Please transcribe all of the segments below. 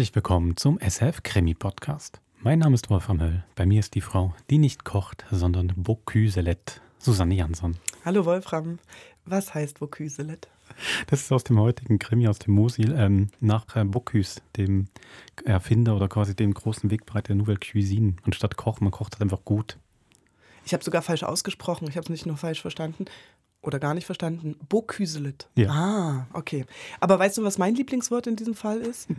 Herzlich willkommen zum SF Krimi Podcast. Mein Name ist Wolfram Höll. Bei mir ist die Frau, die nicht kocht, sondern Bocuse-Lette, Susanne Jansson. Hallo Wolfram. Was heißt Bocuse-Lette? Das ist aus dem heutigen Krimi aus dem Mosil ähm, nach äh, Bocuse, dem Erfinder oder quasi dem großen Wegbereiter der Nouvelle Cuisine. Anstatt kochen, man kocht halt einfach gut. Ich habe sogar falsch ausgesprochen. Ich habe es nicht nur falsch verstanden oder gar nicht verstanden. Bocuse-Lette. Ja. Ah, okay. Aber weißt du, was mein Lieblingswort in diesem Fall ist?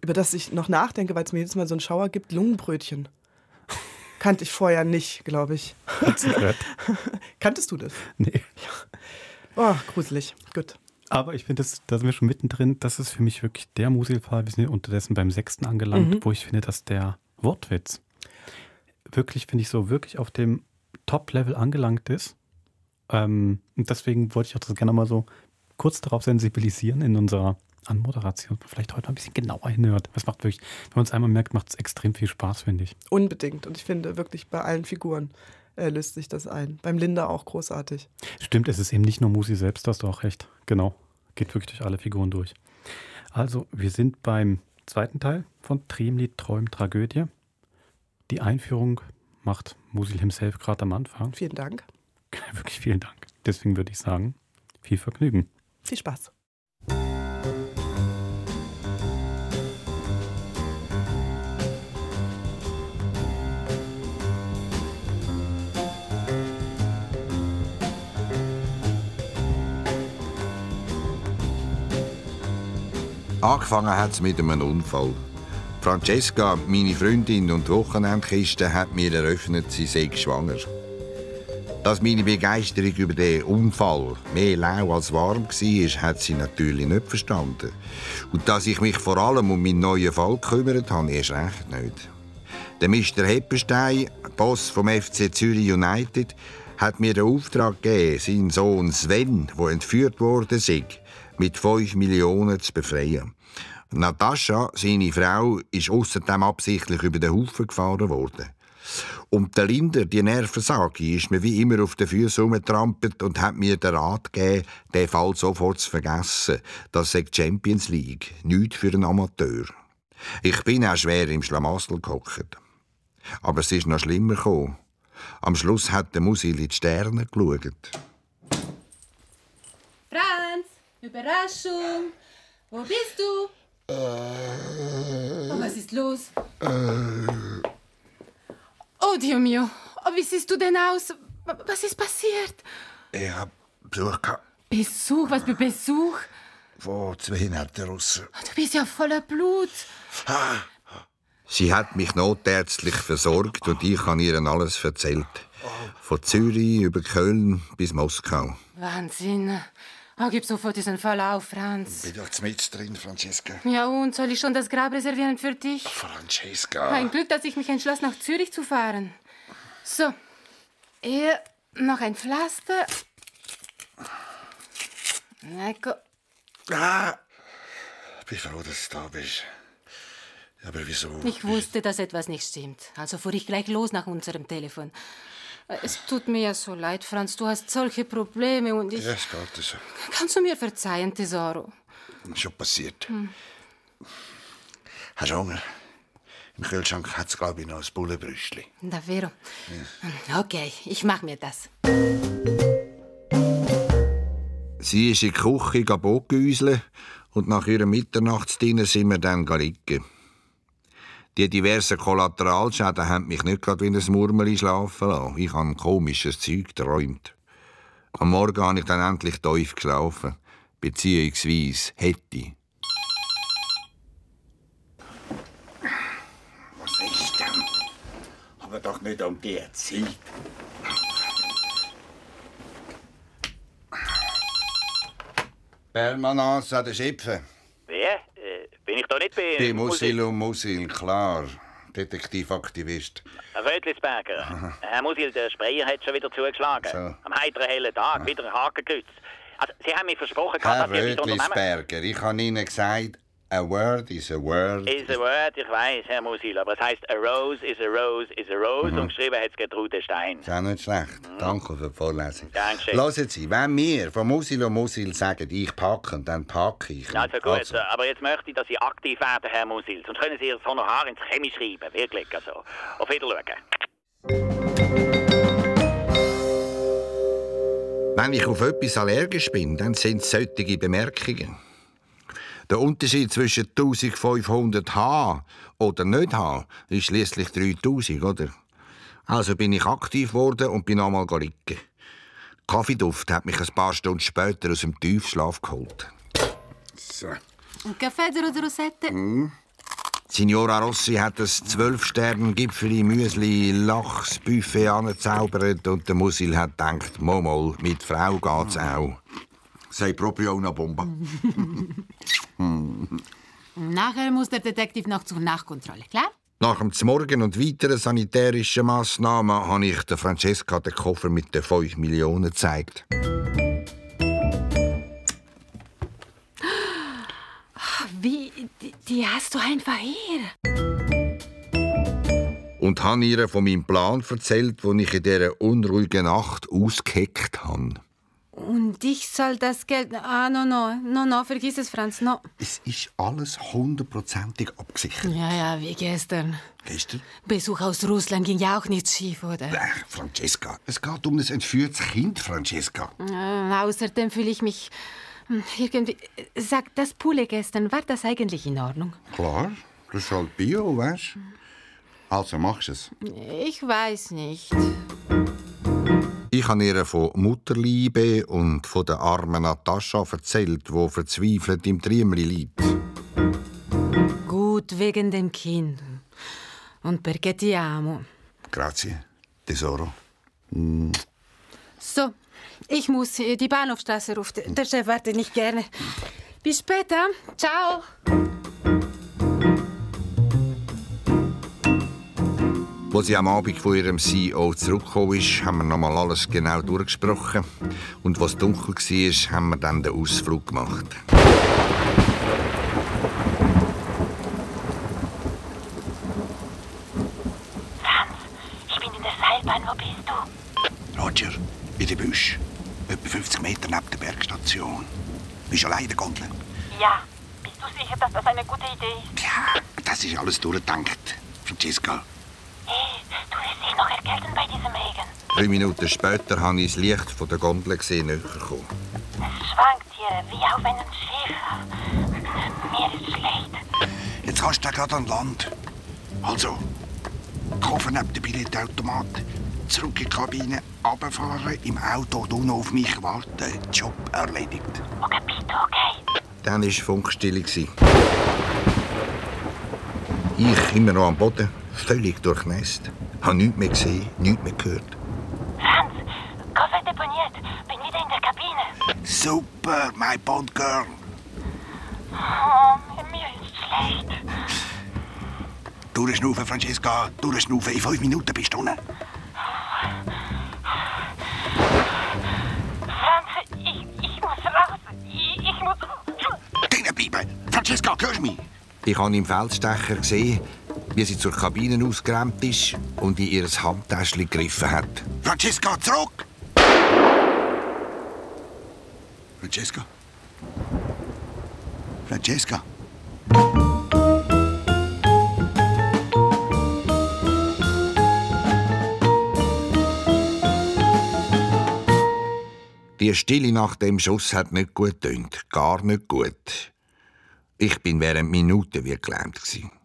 Über das ich noch nachdenke, weil es mir jedes Mal so einen Schauer gibt. Lungenbrötchen. Kannte ich vorher nicht, glaube ich. Kanntest du das? Nee. Oh, gruselig. Gut. Aber ich finde, da sind wir schon mittendrin. Das ist für mich wirklich der Musil-Fall. Wir sind unterdessen beim sechsten angelangt, Mhm. wo ich finde, dass der Wortwitz wirklich, finde ich, so wirklich auf dem Top-Level angelangt ist. Ähm, und deswegen wollte ich auch das gerne mal so kurz darauf sensibilisieren in unserer Anmoderation. Vielleicht heute ein bisschen genauer hinhört. Das macht wirklich, wenn man es einmal merkt, macht es extrem viel Spaß, finde ich. Unbedingt. Und ich finde wirklich bei allen Figuren äh, löst sich das ein. Beim Linda auch großartig. Stimmt, es ist eben nicht nur Musi selbst, da hast du auch recht. Genau. Geht wirklich durch alle Figuren durch. Also, wir sind beim zweiten Teil von Tremli Träum Tragödie. Die Einführung macht Musil himself gerade am Anfang. Vielen Dank. Wirklich vielen Dank. Deswegen würde ich sagen, viel Vergnügen. Viel Spaß. Angefangen hat es mit einem Unfall. Francesca, meine Freundin und Wochenendkiste, hat mir eröffnet, sie sei schwanger. Dass meine Begeisterung über den Unfall mehr lau als warm war, hat sie natürlich nicht verstanden. Und dass ich mich vor allem um meinen neuen Fall gekümmert habe, erst recht nicht. Der Mr. Heppenstein, Boss vom FC Zürich United, hat mir den Auftrag gegeben, seinen Sohn Sven, der entführt worden ist, mit 5 Millionen zu befreien. Natascha, seine Frau, ist außerdem absichtlich über den Haufen gefahren worden. Und der Linder, die Nervensage, ist mir wie immer auf den Füßen rumgetrampelt und hat mir den Rat gegeben, den Fall sofort zu vergessen. Das ist Champions League, nichts für einen Amateur. Ich bin auch schwer im Schlamassel gehockt. Aber es ist noch schlimmer gekommen. Am Schluss hat der Musil in die Sterne geschaut. Überraschung. Wo bist du? Oh, was ist los? Oh, Dio mio. Oh, wie siehst du denn aus? Was ist passiert? Ich hab Besuch gehabt Besuch, was für Besuch? von zwei netten Russen. Du bist ja voller Blut. Sie hat mich notärztlich versorgt und ich habe ihr alles erzählt. Von Zürich über Köln bis Moskau. Wahnsinn. Oh, gib sofort diesen Fall auf, Franz. Bin doch mit drin, Francesca. Ja, und soll ich schon das Grab reservieren für dich? Francesca. Ein Glück, dass ich mich entschloss, nach Zürich zu fahren. So, hier noch ein Pflaster. Ecco. Ah, bin froh, dass du da bist. Aber wieso? Ich wusste, dass etwas nicht stimmt. Also fuhr ich gleich los nach unserem Telefon. Äh, Es tut mir ja so leid, Franz. Du hast solche Probleme und ich. Ja, es geht so. Kannst du mir verzeihen, Tesoro? Schon passiert. Hast du Hunger? Im Kühlschrank hat es, glaube ich, noch ein Bullenbrüstli. Davvero. Okay, ich mach mir das. Sie ist in die Küche Bockhäusle und nach ihrem Mitternachtsdienst sind wir dann liegen. Die diversen Kollateralschäden haben mich nicht gerade wie ein Murmeli schlafen lassen. Ich habe ein komisches Zeug geträumt. Am Morgen habe ich dann endlich tief geschlafen. Beziehungsweise hätte. Was ist denn? Aber doch nicht um die Zeit. Permanence an den Schöpfen. Bin ich da nicht bei... Die Musil und Musil, klar. Detektivaktivist. Herr Rötlisberger. Herr Musil, der Sprayer hat schon wieder zugeschlagen. So. Am heiteren hellen Tag, wieder ein Haken gekürzt. Also, Sie haben mir versprochen, Herr. Rötlisberger, ich habe Ihnen gesagt, A word is a word. Is a word, ich weiß, Herr Musil, aber es heißt a rose is a rose is a rose und geschrieben hat es Gertrude Stein. Ist auch nicht schlecht. Danke für die Vorlesung. Dankeschön. Hören Sie, wenn wir von Musil und Musil sagen, ich packe, dann packe ich. Also gut, äh, aber jetzt möchte ich, dass Sie aktiv werden, Herr Musil, sonst können Sie Ihr Honorar ins Chemie schreiben, wirklich, also. Auf Wiedersehen. Wenn ich auf etwas allergisch bin, dann sind es solche Bemerkungen. Der Unterschied zwischen 1500 H oder nicht H ist schließlich 3000, oder? Also bin ich aktiv geworden und bin einmal liegen. Kaffeeduft hat mich ein paar Stunden später aus dem Tiefschlaf geholt. So. Un caffè zero zero sette? Signora Rossi hat das zwölf Sterne Gipfeli Müsli Lachs Buffet angezaubert und der Musil hat gedacht, Momol, mit Frau geht's auch. Sei proprio una bomba. Nachher muss der Detektiv noch zur Nachkontrolle, klar? Nach dem Zmorgen und weiteren sanitärischen Massnahmen habe ich der Francesca den Koffer mit den 5 Millionen gezeigt. Wie? Die, die hast du einfach hier. Und habe ihr von meinem Plan erzählt, den ich in dieser unruhigen Nacht ausgeheckt habe. Und ich soll das Geld. Ah, no, no, no, no, vergiss es, Franz, no. Es ist alles hundertprozentig abgesichert. Ja, ja, wie gestern. Gestern? Besuch aus Russland ging ja auch nicht schief, oder? Äh, Francesca, es geht um ein entführtes Kind, Francesca. Äh, außerdem fühle ich mich hm, irgendwie. Sag, das Pule gestern, war das eigentlich in Ordnung? Klar, das ist halt Bio, weißt Also machst du es. Ich weiß nicht. Ich habe ihr von Mutterliebe und von der armen Natascha erzählt, die verzweifelt im Triemli liegt. Gut wegen dem Kind. Und perché ti amo. Grazie, Tesoro. So, ich muss äh, die Bahnhofstraße ruft. Der Chef wartet nicht gerne. Bis später. Ciao. Als sie am Abend von ihrem CEO zurückgekommen ist, haben wir nochmal alles genau durchgesprochen. Und was dunkel war, haben wir dann den Ausflug gemacht. Ich bin in der Seilbahn. Wo bist du? Roger, in den Büsch. Etwa 50 Meter neben der Bergstation. Bist du allein in der Gondel? Ja. Bist du sicher, dass das eine gute Idee ist? Ja, das ist alles durchgedacht. Francesca, Drei Minuten später habe ich das Licht von der Gondel gesehen, näher gekommen. Es schwankt hier wie auf einem Schiff. Mir ist schlecht. jetzt kannst du gerade an Land. Also, Koffer neben dem Billetautomat, zurück in die Kabine, runterfahren, im Auto unten auf mich warten. Job erledigt. Okay, bitte, okay. Dann war Funkstille. Ich immer noch am Boden, völlig durchnässt. Habe nichts mehr gesehen, nichts mehr gehört. Franz, Koffer deponiert. Bin wieder in der Kabine. Super, my Bond Girl. Oh, mir ist schlecht. Durchschnaufen, Francesca, durchschnaufen. In fünf Minuten bist du unten. Franz, ich, ich muss raus. Ich, ich muss... Drinnen bleiben. Francesca, hörst du mich? Ich habe im Feldstecher gesehen, wie sie zur Kabine ausgeräumt ist und in ihr Handtäschchen gegriffen hat. Francesca, zurück! Francesca? Francesca? Die Stille nach dem Schuss hat nicht gut tönt, gar nicht gut. Ich bin während Minuten wie gelähmt gsi.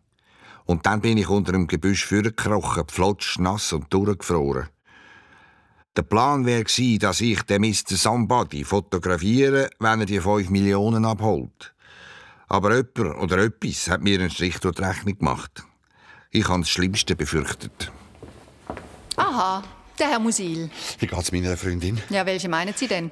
Und dann bin ich unter dem Gebüsch vorgekrochen, pflotsch, nass und durchgefroren. Der Plan wäre dass ich den Mr. Somebody fotografiere, wenn er die 5 Millionen abholt. Aber jemand oder etwas hat mir einen Strich durch die Rechnung gemacht. Ich habe das Schlimmste befürchtet. Aha, der Herr Musil. Wie geht's meiner Freundin? Ja, welche meinen Sie denn?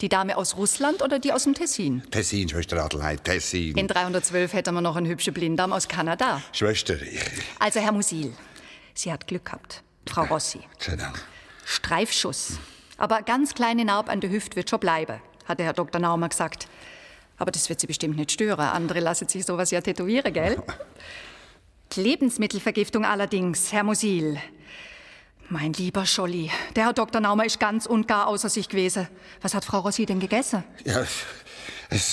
Die Dame aus Russland oder die aus dem Tessin? Tessin, Schwester Adelheid, Tessin. In 312 hätten wir noch einen hübschen Blinddarm aus Kanada. Schwester, ich... Also, Herr Musil, Sie hat Glück gehabt. Frau Rossi. Sei Dank. Streifschuss. Aber ganz kleine Narb an der Hüfte wird schon bleiben, hat der Herr Dr. Naumer gesagt. Aber das wird Sie bestimmt nicht stören. Andere lassen sich sowas ja tätowieren, gell? Lebensmittelvergiftung allerdings, Herr Musil. Mein lieber Scholli, der Herr Dr. Naumer ist ganz und gar außer sich gewesen. Was hat Frau Rossi denn gegessen? Ja, ein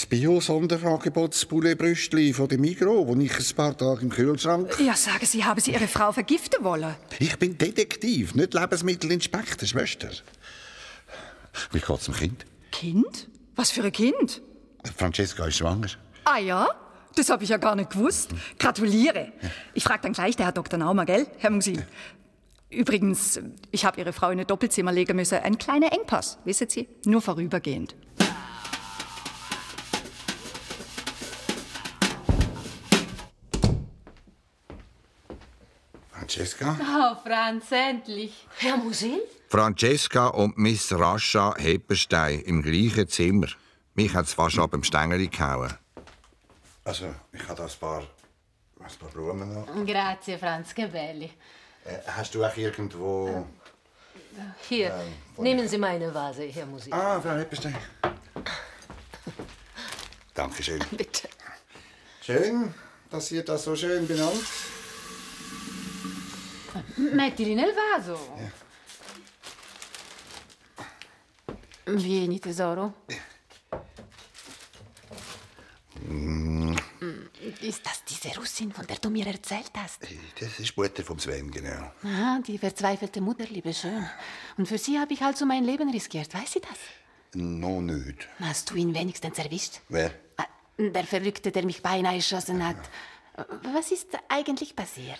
Bio-Sonderangebots-Poulet-Brüstli von dem Migros, das ich ein paar Tage im Kühlschrank... Ja, sagen Sie, haben Sie Ihre Frau vergiften wollen? Ich bin Detektiv, nicht Lebensmittelinspektor, Schwester. Wie geht's dem Kind? Kind? Was für ein Kind? Francesca ist schwanger. Ah ja? Das habe ich ja gar nicht gewusst. Gratuliere. Ich frage dann gleich der Herr Dr. Naumer, gell, Herr Musil? Übrigens, ich habe Ihre Frau in ein Doppelzimmer legen müssen. Ein kleiner Engpass, wissen Sie? Nur vorübergehend. Francesca? Oh, Franz, endlich. Herr Musil? Francesca und Miss Rascha Heppenstein im gleichen Zimmer. Mich hat es fast ab dem Stängel gehauen. Also, ich habe da ein paar, ein paar Blumen noch. Grazie, Franz, che belli. Äh, hast du auch irgendwo... Hier, Ähm, von- nehmen Sie meine Vase, Herr Musil. Ah, Frau Heppenstein. Dankeschön. Bitte. Schön, dass ihr das so schön benannt. Mettili nel vaso. Vieni, tesoro. Mm, Ist das diese Russin, von der du mir erzählt hast? Das ist Mutter vom Sven, genau. Ah, die verzweifelte Mutterliebe, schön. Und für sie habe ich also mein Leben riskiert, weiß sie das? Noch nicht. Hast du ihn wenigstens erwischt? Wer? Ah, Der Verrückte, der mich beinahe erschossen hat. Was ist eigentlich passiert?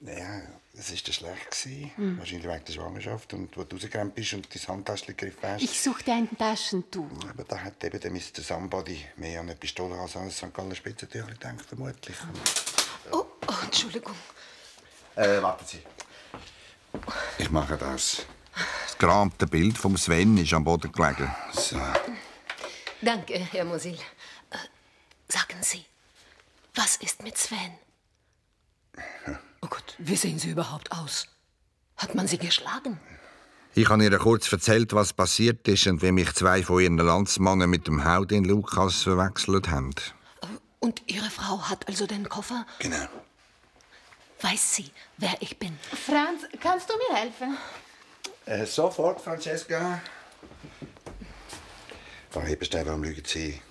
Naja, es war schlecht. Gewesen. Hm. Wahrscheinlich wegen der Schwangerschaft. Und wo du rausgerannt bist und dein Handtäschchen gegriffen hast. Ich suchte ein Taschentuch. Aber da hat eben der Mr. Somebody mehr an eine Pistole als an ein St. Galler Spitzentüchli gedacht, vermutlich. Oh, oh, Entschuldigung. Äh, warten Sie. Ich mache das. Das gerahmte Bild vom Sven ist am Boden gelegen. So. Danke, Herr Musil. Äh, sagen Sie, was ist mit Sven? Oh Gott, wie sehen Sie überhaupt aus? Hat man Sie geschlagen? Ich habe ihr kurz erzählt, was passiert ist und wie mich zwei von ihren Landsmannen mit dem Haudin Lukas verwechselt haben. Und Ihre Frau hat also den Koffer? Genau. Weiß sie, wer ich bin? Franz, kannst du mir helfen? Äh, sofort, Francesca. Frau Heberstein, warum lügen Sie?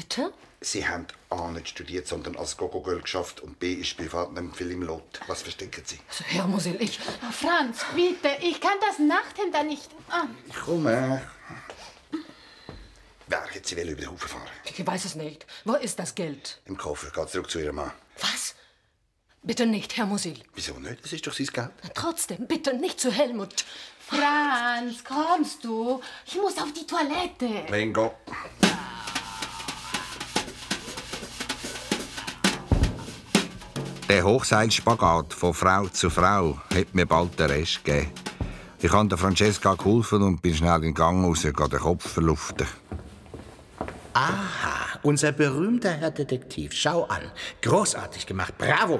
Bitte? Sie haben A nicht studiert, sondern als Gogo-Girl geschafft und B ist privat nicht viel im Lot. Was verstecken Sie? Also, Herr Musil, ich... Franz, bitte, ich kann das Nachthemd nicht. Ah. Ich komme. Wer hätte Sie will über den Haufen fahren? Ich weiß es nicht. Wo ist das Geld? Im Koffer. Geht zurück zu Ihrem Mann. Was? Bitte nicht, Herr Musil. Wieso nicht? Das ist doch sein Geld. Trotzdem, bitte nicht zu Helmut. Franz, kommst du? Ich muss auf die Toilette. Vengo. Der Hochseilspagat von Frau zu Frau hat mir bald den Rest gegeben. Ich habe Francesca geholfen und bin schnell in den Gang raus, den Kopf verluften. Aha, unser berühmter Herr Detektiv. Schau an. Großartig gemacht. Bravo.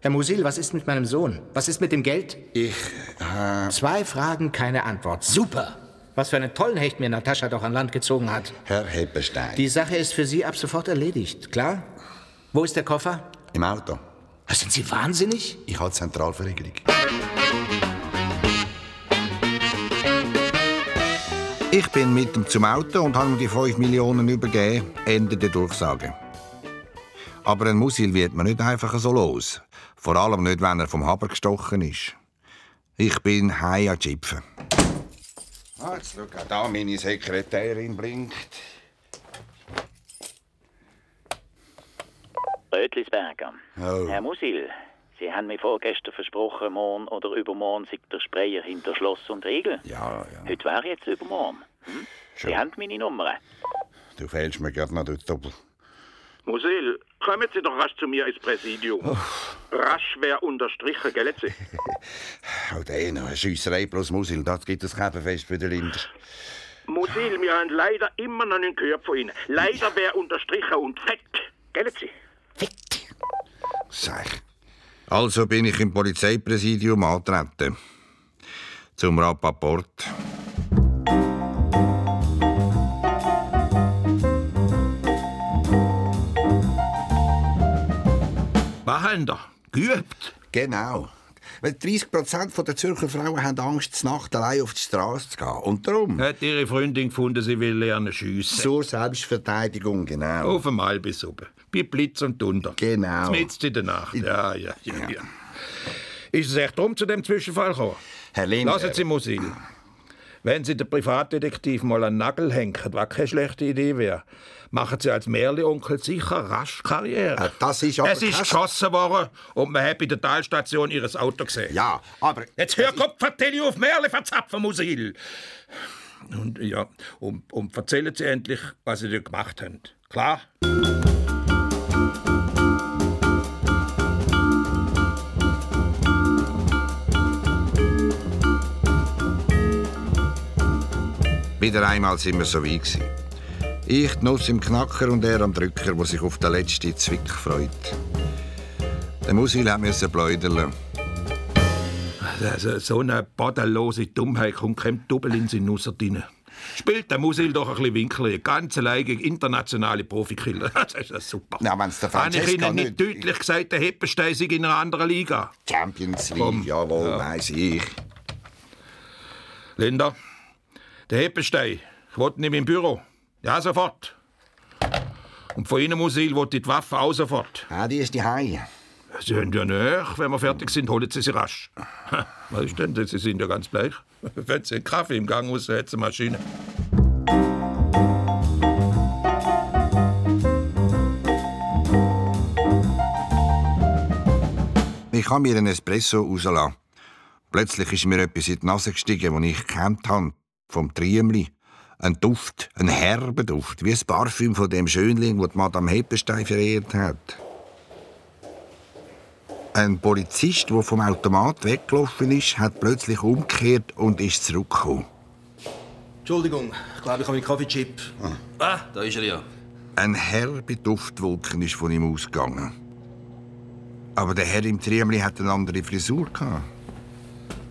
Herr Musil, was ist mit meinem Sohn? Was ist mit dem Geld? Ich. Äh... Zwei Fragen, keine Antwort. Super. Was für einen tollen Hecht mir Natascha doch an Land gezogen hat. Herr Heberstein. Die Sache ist für Sie ab sofort erledigt, klar? Wo ist der Koffer? Im Auto. Sind Sie wahnsinnig? Ich habe Zentralverriegelung. Ich bin mit ihm zum Auto und habe ihm die 5 Millionen übergeben. Ende der Durchsage. Aber ein Musil wird man nicht einfach so los. Vor allem nicht, wenn er vom Haber gestochen ist. Ich bin heim an Chipfen. Ah, jetzt schau, auch da meine Sekretärin blinkt. Rötlisberger. Oh. Herr Musil, Sie haben mir vorgestern versprochen, morgen oder übermorgen sei der Sprayer hinter Schloss und Riegel. Ja, ja. Heute wäre jetzt übermorgen. Hm? Schon. Sie haben meine Nummer. Du fehlst mir gerade noch dort doppelt. Musil, kommen Sie doch rasch zu mir ins Präsidium. Rasch wäre unterstrichen, gell? Sie? Auch der noch. Eine Schiesserei plus Musil. Das gibt es Käferfest für den Linder. Musil, wir haben leider immer noch nicht gehört von Ihnen. Leider wäre unterstrichen und fett, gell? Weg! Sag. Also bin ich im Polizeipräsidium antreten. Zum Rappaport. Behinder, geübt. Genau. Weil 30 Prozent der Zürcher Frauen haben Angst, Nacht allein auf die Straße zu gehen. Und darum? Hat ihre Freundin gefunden, sie will lernen schiessen. Zur Selbstverteidigung, genau. Auf dem Albis oben. Bei Blitz und Dunder. Genau. Mitten in der Nacht. Ja, ja, ja, ja. Ist es echt drum zu dem Zwischenfall gekommen? Herr Lindner. Lassen Sie Musil. Wenn Sie den Privatdetektiv mal an den Nagel hängen, was keine schlechte Idee wäre, machen Sie als Märli-Onkel sicher rasch Karriere. das ist aber Es ist geschossen worden und man hat bei der Talstation Ihres Auto gesehen. Ja, aber... Jetzt hör Kopf, vertell ich auf Märli verzapfen, Musil. Und ja, und, und erzählen Sie endlich, was Sie da gemacht haben. Klar? Wieder einmal sind wir so weit gewesen. Ich die Nuss im Knacker und er am Drücker, der sich auf den letzten Zwick freut. Der Musil hat müssen pläudern. Also, so eine bodenlose Dummheit kommt kein Doppel in seinen Nusser rein. Spielt der Musil doch ein bisschen Winkel, ganz allein gegen internationale Profikiller. Das ist ja super. Ja, wenn's der Habe ich Ihnen nicht deutlich gesagt, der Heppenstein sei in einer anderen Liga? Champions League, Komm. jawohl, Ja. weiss ich. Linda, der Heppenstein, ich wollte ihn im Büro. Ja, sofort. Und von Ihnen, Musil, ich die Waffe auch sofort. Ah, die ist die Hai. Sie haben ja nicht. Wenn wir fertig sind, holen Sie sie rasch. Was ist denn? das? Sie sind ja ganz bleich. Wenn Sie einen Kaffee im Gang aus, hat Sie eine Maschine. Ich habe mir einen Espresso rauslassen. Plötzlich ist mir etwas in die Nase gestiegen, das ich gekannt habe. Vom Triemli. Ein Duft, ein herber Duft, wie das Parfüm von dem Schönling, das Madame Heppenstein verehrt hat. Ein Polizist, der vom Automat weggelaufen ist, hat plötzlich umgekehrt und ist zurückgekommen. Entschuldigung, ich glaube, ich habe meinen Kaffeechip. Ah, da ist er ja. Ein herbe Duftwolken ist von ihm ausgegangen. Aber der Herr im Triemli hat eine andere Frisur gehabt.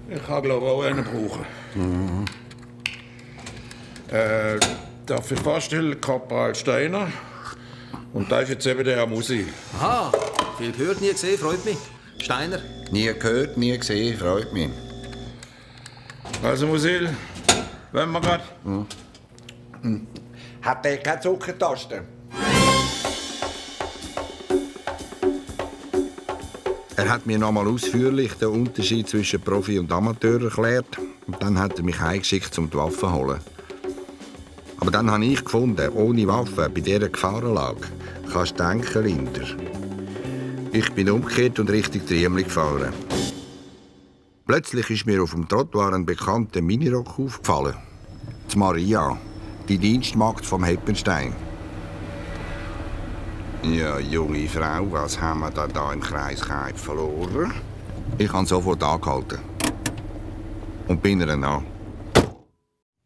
Ich kann, glaube ich, auch einen brauchen. Äh, darf ich vorstellen, Korporal Steiner. Und da ist jetzt eben der Herr Musi. Aha, viel gehört, nie gesehen, freut mich. Steiner? Nie gehört, nie gesehen, freut mich. Also, Musil, wenn wir grad. Hat der keine Zuckertaste? Er hat mir nochmal ausführlich den Unterschied zwischen Profi und Amateur erklärt. Und dann hat er mich heimgeschickt, um die Waffe zu holen. Aber dann habe ich gefunden, ohne Waffe, bei dieser Gefahrenlage, kannst du denken, Linder. Ich bin umgekehrt und Richtung Triemli gefahren. Plötzlich ist mir auf dem Trottoir ein bekannter Minirock aufgefallen. Die Maria, die Dienstmagd vom Heppenstein. Ja, junge Frau, was haben wir da, da im Kreis Kaib verloren? Ich habe sofort angehalten. Und bin ihr nach.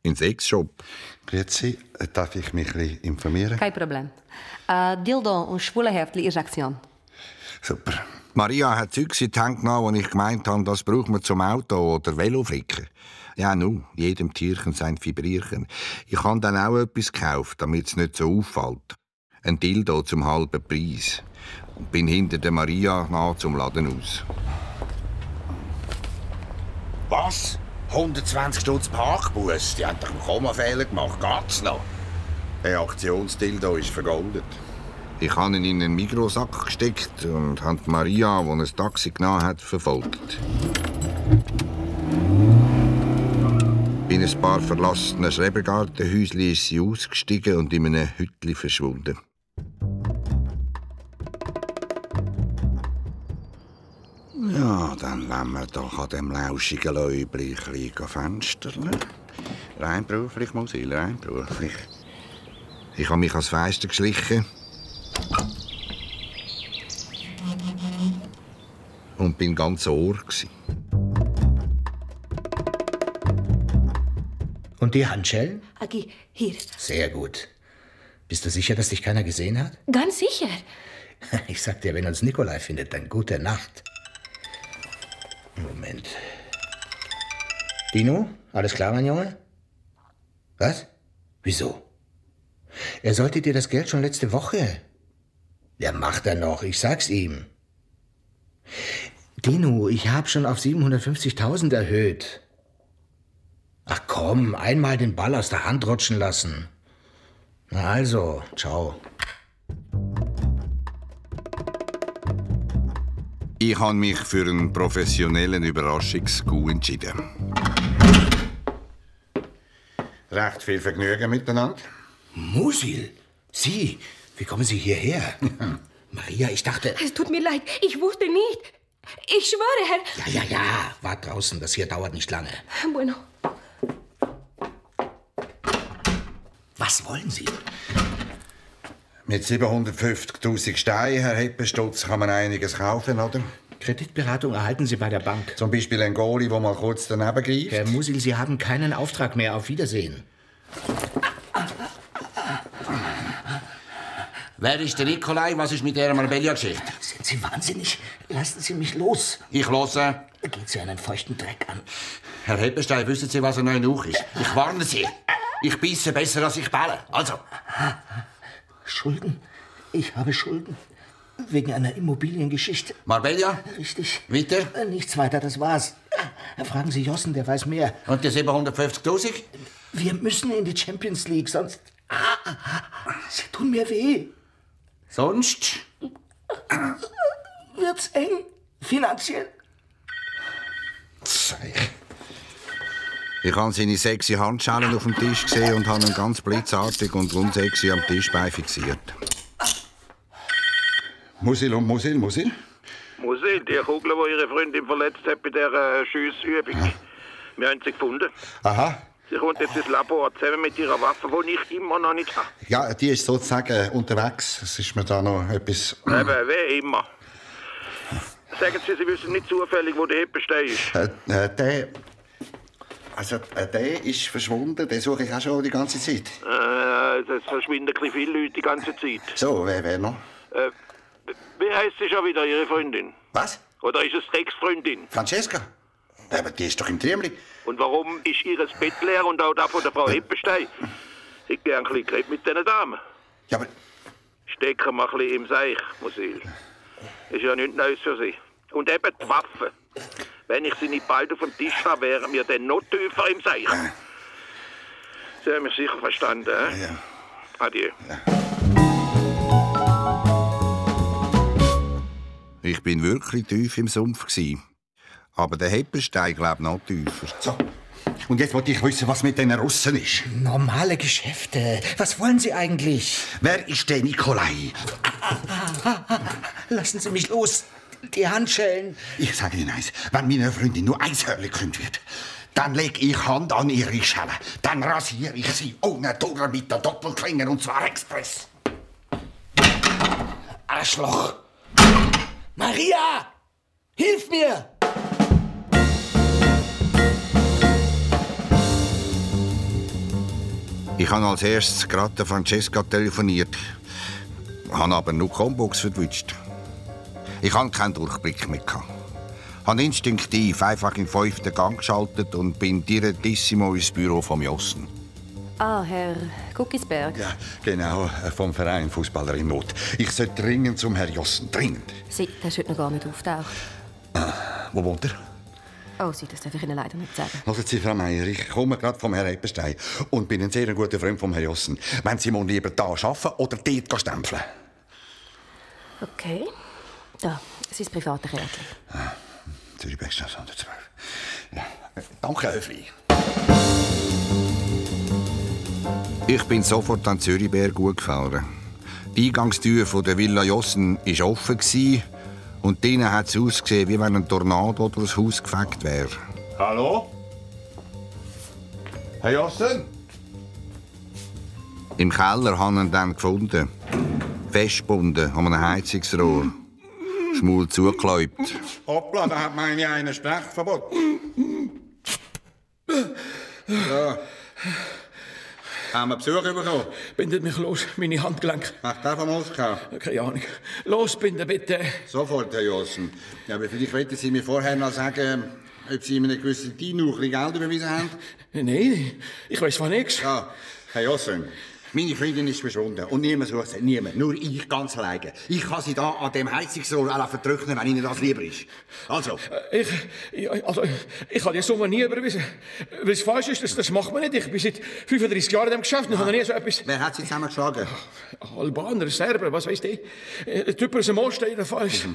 In Sexshop. Grüezi, darf ich mich ein bisschen informieren? Kein Problem. Äh, Dildo und Schwulenheftli ist Aktion. Super. Maria hat Zeugs in die Hand genommen, wo ich gemeint habe, das braucht man zum Auto oder Veloflicken. Ja, nu, jedem Tierchen sein Vibrierchen. Ich habe dann auch etwas gekauft, damit es nicht so auffällt. Ein Dildo zum halben Preis. Und bin hinter der Maria nach zum Laden aus. Was? 120 Stutz Parkbus? Die haben doch einen Kommafehler gemacht. Geht's noch? Der Aktionsdildo ist vergoldet. Ich habe ihn in einen Mikrosack gesteckt und habe Maria, die ein Taxi genommen hat, verfolgt. In ein paar verlassenen Schrebergartenhäuschen ist sie ausgestiegen und in einem Hütli verschwunden. Ja, dann wollen wir doch an dem lauschigen Läubli ein bisschen fenstern. Rein beruflich, muss ich, rein beruflich. Ich habe mich ans Fenster geschlichen. Und bin ganz Ohr. Gewesen. Und die Handschellen? Agi, hier. Sehr gut. Bist du sicher, dass dich keiner gesehen hat? Ganz sicher. Ich sag dir, wenn uns Nikolai findet, dann gute Nacht. Moment. Dino, alles klar, mein Junge? Was? Wieso? Er sollte dir das Geld schon letzte Woche. Ja, macht er noch, ich sag's ihm. Dino, ich habe schon auf 750.000 erhöht. Ach komm, einmal den Ball aus der Hand rutschen lassen. Na also, ciao. Ich habe mich für einen professionellen Überraschungscoup entschieden. Recht viel Vergnügen miteinander. Musil, Sie, wie kommen Sie hierher? Maria, ich dachte. Es tut mir leid, ich wusste nicht. Ich schwöre, Herr. Ja, ja, ja, wart draußen, das hier dauert nicht lange. Bueno. Was wollen Sie? Mit 750.000 Steinen, Herr Heppenstutz, kann man einiges kaufen, oder? Kreditberatung erhalten Sie bei der Bank. Zum Beispiel ein Goalie, wo mal kurz daneben greift. Herr Musil, Sie haben keinen Auftrag mehr. Auf Wiedersehen. Wer ist der Nikolai? Was ist mit der Marbella-Geschichte? Sind Sie wahnsinnig? Lassen Sie mich los. Ich höre. Geht Sie einen feuchten Dreck an. Herr Heppenstein, wissen Sie, was ein neuer Nuch ist? Ich warne Sie. Ich beiße besser, als ich bälle. Also. Schulden? Ich habe Schulden. Wegen einer Immobiliengeschichte. Marbella? Richtig. Weiter? Äh, Nichts weiter, das war's. Äh, Fragen Sie Jossen, der weiß mehr. Und die 750.000? Wir müssen in die Champions League, sonst. Ah, Sie tun mir weh. Sonst? Wird's eng? Finanziell? Ich habe seine sexy Handschellen auf dem Tisch gesehen und habe ihn ganz blitzartig und unsexy am Tisch beifixiert. Musil und Musil, Musil. Musil, die Kugel, die ihre Freundin verletzt hat bei der äh, Schiessübung. Wir haben sie gefunden. Aha. Sie kommt jetzt ins Labor zusammen mit ihrer Waffe, die ich immer noch nicht habe. Ja, die ist sozusagen unterwegs. Es ist mir da noch etwas. Eben, wie immer. Sagen Sie, Sie wissen nicht zufällig, wo der Heppenstein ist. Äh, äh, der. Also, äh, der ist verschwunden. Den suche ich auch schon die ganze Zeit. Äh, es verschwinden ein viele Leute die ganze Zeit. So, wer, wer noch? Äh, wie heißt sie schon wieder, Ihre Freundin? Was? Oder ist es die Ex-Freundin? Francesca? Aber die ist doch im Triemli. Und warum ist Ihres Bett leer und auch das von der Frau Heppenstein? Ich hätte gern ein bisschen mit diesen Damen. Ja, aber... Stecken wir ein bisschen im Seich, Musil. Ist ja nichts Neues für Sie. Und eben die Waffe. Wenn ich sie nicht bald auf dem Tisch habe, wären wir dann noch tiefer im Seich. Sie haben mich sicher verstanden, eh? Ja. Adieu. Ich bin wirklich tief im Sumpf. Gewesen. Aber der Heppenstein glaubt noch tiefer. So. Und jetzt wollte ich wissen, was mit den Russen ist. Normale Geschäfte. Was wollen Sie eigentlich? Wer ist der Nikolai? Lassen Sie mich los. Die Handschellen. Ich sage Ihnen eins. Wenn meiner Freundin nur ein Hörli gekündigt wird, dann lege ich Hand an ihre Schelle. Dann rasiere ich sie ohne Dauer mit der Doppelklinge und zwar express. Arschloch. Maria! Hilf mir! Ich habe als erstes gerade Francesca telefoniert, habe aber nur Combox verwünscht. Ich hatte keinen Durchblick mehr. gehabt. Habe instinktiv einfach in den fünften Gang geschaltet und bin direttissimo ins Büro von Jossen. Ah, Herr Guckisberg. Ja, genau, äh, vom Verein Fußballer in Not. Ich sollte dringend zum Herrn Jossen, dringend. Sie, der ist heute noch gar nicht auftaucht. Wo wohnt er? Oh, Sie, das darf ich Ihnen leider nicht sagen. Hören Sie, Frau Meier, ich komme gerade vom Herrn Eppenstein und bin ein sehr guter Freund vom Herrn Jossen. Wenn Sie mal lieber da arbeiten oder dort stempeln? Okay. Da, sein private Kärtchen. Zürich Bergstraße 112. Ja. Danke, Höfli. Ich bin sofort an Zürichberg gut gefahren. Die Eingangstür von der Villa Jossen war offen gewesen, und drinnen hat es ausgesehen, wie wenn ein Tornado durch das Haus gefegt wäre. Hallo? Herr Jossen? Im Keller haben wir ihn dann gefunden. Festgebunden an einem Heizungsrohr. Schmul zugekläubt. Hoppla, da hat meine einen Sprechverbot. Ja. Haben wir Besuch bekommen? Bindet mich los, meine Handgelenke. Ach, der vom Moskau? Keine Ahnung. Los, binden bitte. Sofort, Herr Jossen. Ja, aber vielleicht wollten Sie mir vorher noch sagen, ob Sie ihm einen gewissen Dino ein bisschen Geld überwiesen haben? Nein, ich weiß von nichts. Ja, Herr Jossen, Meine Freundin ist verschwunden und niemand sucht sie. Niemand. Nur ich ganz alleine. Ich kann sie da an dem Heizungsrohr auch vertrocknen, wenn Ihnen das lieber ist. Also. Ich, ich, also, ich habe die Summe nie überwiesen. Weil es falsch ist, das, das macht man nicht. Ich bin seit 35 Jahren in diesem Geschäft und habe noch nie so etwas... Wer hat sie zusammengeschlagen? Albaner, Serber, was weiß ich. Äh, Typ aus dem Osten jedenfalls.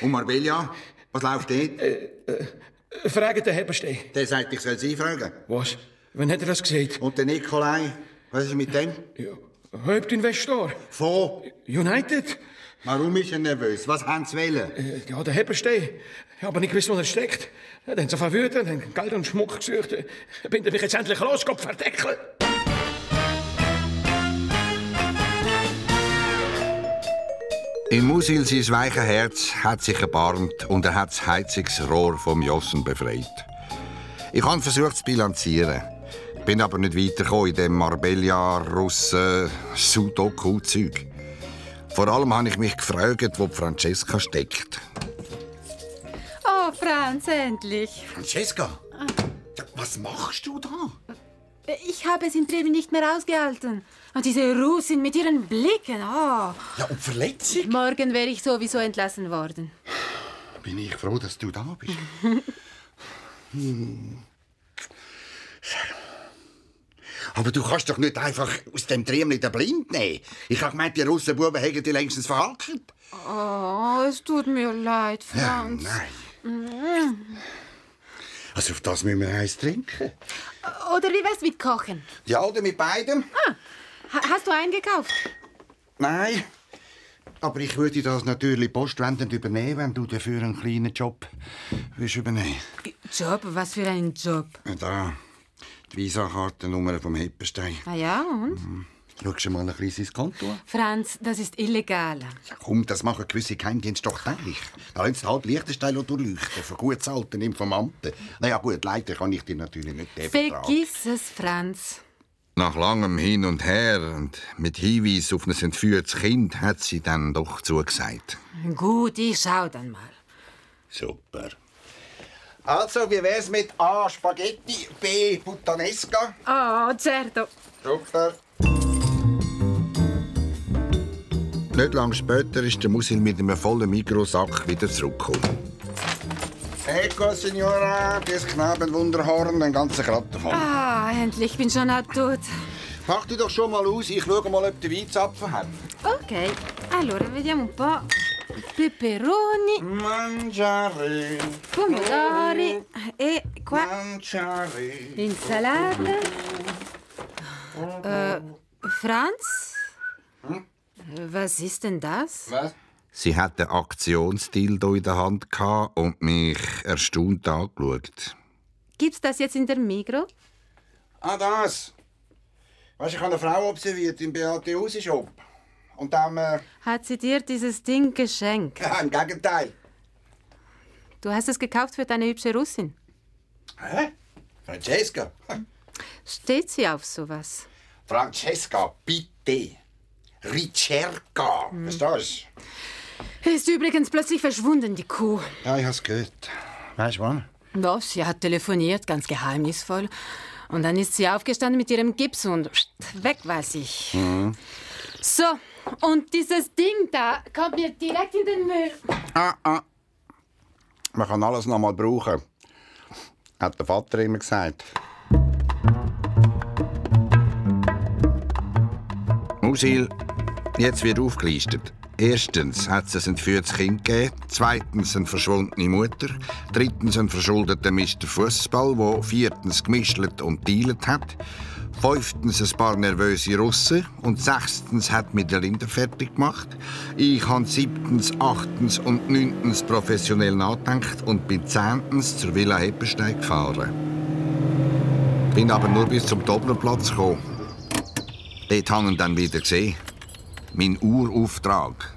Und Marbella? Was läuft dort? Äh, äh, fragen den Heberstein. Der sagt, ich soll Sie fragen. Was? Wann hat er das gesagt? Und der Nikolai? Was ist mit dem? Ja, Hauptinvestor. Von? United. Warum ist er nervös? Was haben Sie wollen? Äh, ja, der Heberstein. Ich habe nicht gewusst, wo er steckt. Dann haben sie verwütet, haben Geld und Schmuck gesucht. Ich bin mich jetzt endlich los, Gott verdeckeln. In Musil sein weiches Herz hat sich erbarmt und er hat das Heizungsrohr vom Jossen befreit. Ich habe versucht zu bilanzieren, bin aber nicht weitergekommen in dem Marbella Russen Sudoku-Zeug. Vor allem habe ich mich gefragt, wo Francesca steckt. Oh, Franz, endlich. Francesca, was machst du da? Ich habe es in Bremen nicht mehr ausgehalten. Und diese Russin mit ihren Blicken, oh. Ja, und Verletzung? Morgen wäre ich sowieso entlassen worden. Bin ich froh, dass du da bist. Hm. Aber du kannst doch nicht einfach aus dem Triemli den Blind nehmen. Ich habe gemeint, die Russenbuben hätten die längstens verhalten. Oh, es tut mir leid, Ja, Franz. nein. Mm. Also auf das müssen wir eins trinken. Oder wie wär's mit Kochen? Ja, oder mit beidem? Ah, ha- hast du eingekauft? Nein. Aber ich würde das natürlich postwendend übernehmen, wenn du dafür einen kleinen Job willst übernehmen Job? Was für ein Job? Ja, Da, die Visa-Kartennummer vom Heppenstein. Ah ja, und? Schaust du mal ein bisschen ins Konto an? Franz, das ist illegal. Komm, das machen gewisse Geheimdienste doch täglich. Da lassen sie halt Lichtenstein durchleuchten, von gut zahlten Informanten. Na ja, gut, leider kann ich dir natürlich nicht den Betrag. Vergiss es, Franz. Nach langem Hin und Her und mit Hinweis auf ein entführtes Kind hat sie dann doch zugesagt. Gut, ich schau dann mal. Super. Also, wie wär's mit A. Spaghetti, B. Puttanesca? Oh, certo. Super. Nicht lange später ist der Musil mit einem vollen Mikrosack wieder zurückgekommen. Ecco, Signora, das Knabenwunderhorn, ein ganzer Kratten voll. Ah, endlich, bin schon halb tot. Pack dich doch schon mal aus, ich schaue mal, ob der Weizapfen hat. Ok, allora vediamo un po'. Peperoni, Mangiare, pomodori e qua mangiare. insalata. Äh, Franz? Was ist denn das? Was? Sie hat den Aktionsdildo in der Hand gehabt und mich erstaunt angeschaut. Gibt's das jetzt in der Migro? Ah, das. Weißt du, ich habe eine Frau observiert im Beate Shop. Und dann, äh, Hat sie dir dieses Ding geschenkt? ja, im Gegenteil. Du hast es gekauft für deine hübsche Russin. Hä? Francesca? Steht sie auf sowas? Francesca, bitte. Ricerca. Verstehst Ist übrigens plötzlich verschwunden, die Kuh. du? Ja, ich hab's gehört. Weißt du wann? Was? Sie hat telefoniert, ganz geheimnisvoll. Und dann ist sie aufgestanden mit ihrem Gips und weg war sie. Mhm. So, und dieses Ding da kommt mir direkt in den Müll. Ah, ah. Man kann alles noch mal brauchen. Hat der Vater immer gesagt. Musil, jetzt wird aufgelistet. Erstens hat es ein entführtes Kind gegeben, zweitens eine verschwundene Mutter, drittens einen verschuldeten Mr. Fußball, der viertens gemischelt und dealet hat, fünftens ein paar nervöse Russen und sechstens hat mit der Linde fertig gemacht. Ich habe siebtens, achtens und neuntens professionell nachgedacht und bin zehntens zur Villa Heppenstein gefahren. Bin aber nur bis zum Dopplerplatz gekommen. Dort haben wir dann wieder gesehen. Mein Urauftrag.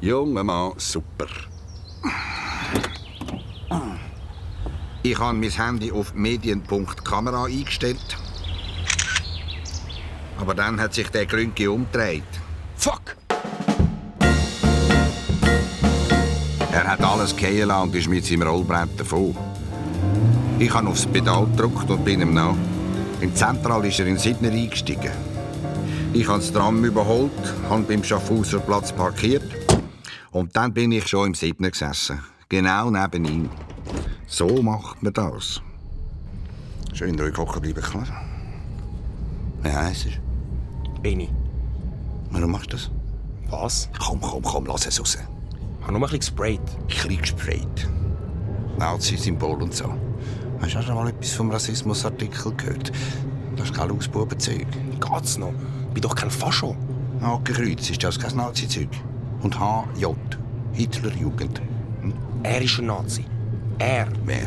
Junger Mann, super. Ich habe mein Handy auf medien.kamera eingestellt. Aber dann hat sich der Grünke umgedreht. Fuck! Er hat alles gehen und ist mit seinem Rollbrett davon. Ich habe aufs Pedal gedrückt und bin ihm nach. Im Zentral ist er in Sidner eingestiegen. Ich habe das Tram überholt, habe beim Schaffhauser Platz parkiert und dann bin ich schon im Siebten gesessen. Genau neben ihm. So macht man das. Schön ruhig hocken bleiben, klar. Wie heisst er? Benny. Warum machst du das? Was? Komm, komm, komm, lass es raus. Ich habe nur ein bisschen gesprayt. Ein bisschen gesprayt. Nazi-Symbol und so. Hast du schon mal etwas vom Rassismusartikel gehört? Das ist kein Lausbubenzeug. Geht's noch? Ich bin doch kein Fascho. Hakenkreuz, ist das kein Nazi-Zeug? Und HJ, Hitlerjugend. Hm? Er ist ein Nazi. Er. Wer?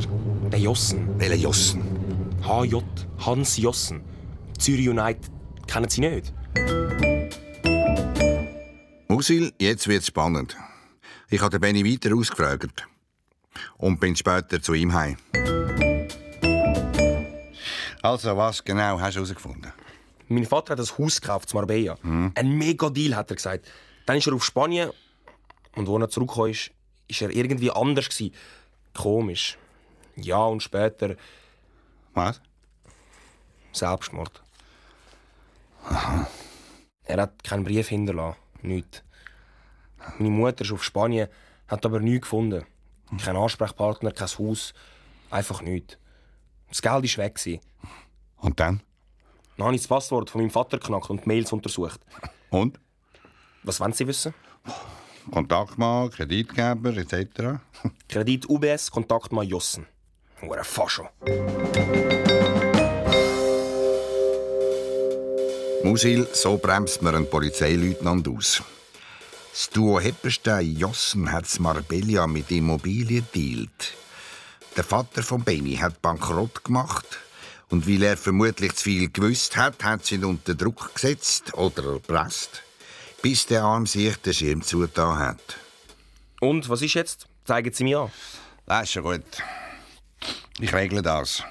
Der Jossen. Welcher Jossen? HJ, Hans Jossen. Zürich United. Kennen Sie nicht? Musil, jetzt wird's spannend. Ich habe den Benny weiter ausgefragt. Und bin später zu ihm heim. Also, was genau hast du herausgefunden? Mein Vater hat ein Haus gekauft in Marbella. Ein mega Deal, hat er gesagt. Dann ist er auf Spanien. Und als er zurückgekommen ist, ist er irgendwie anders. Gewesen. Komisch. Ja, und später. Was? Selbstmord. Er hat keinen Brief hinterlassen. Nichts. Meine Mutter ist auf Spanien, hat aber nichts gefunden. Kein Ansprechpartner, kein Haus. Einfach nichts. Das Geld war weg. Und dann? Dann habe ich das Passwort von meinem Vater geknackt und die Mails untersucht. Und? Was wollen Sie wissen? Kontaktmann, Kreditgeber etc. Kredit UBS, Kontaktmann Jossen. Hure Fascho. Musil, so bremst man einen Polizeileutnant aus. Das Duo Heppenstein Jossen hat Marbella mit Immobilien dealt. Der Vater von Benny hat Bankrott gemacht und weil er vermutlich zu viel gewusst hat, hat sie ihn unter Druck gesetzt oder erpresst, bis der Arm sich den Schirm zugetan hat. Und was ist jetzt? Zeigen Sie mir an. Das ist schon gut. Ich regle das.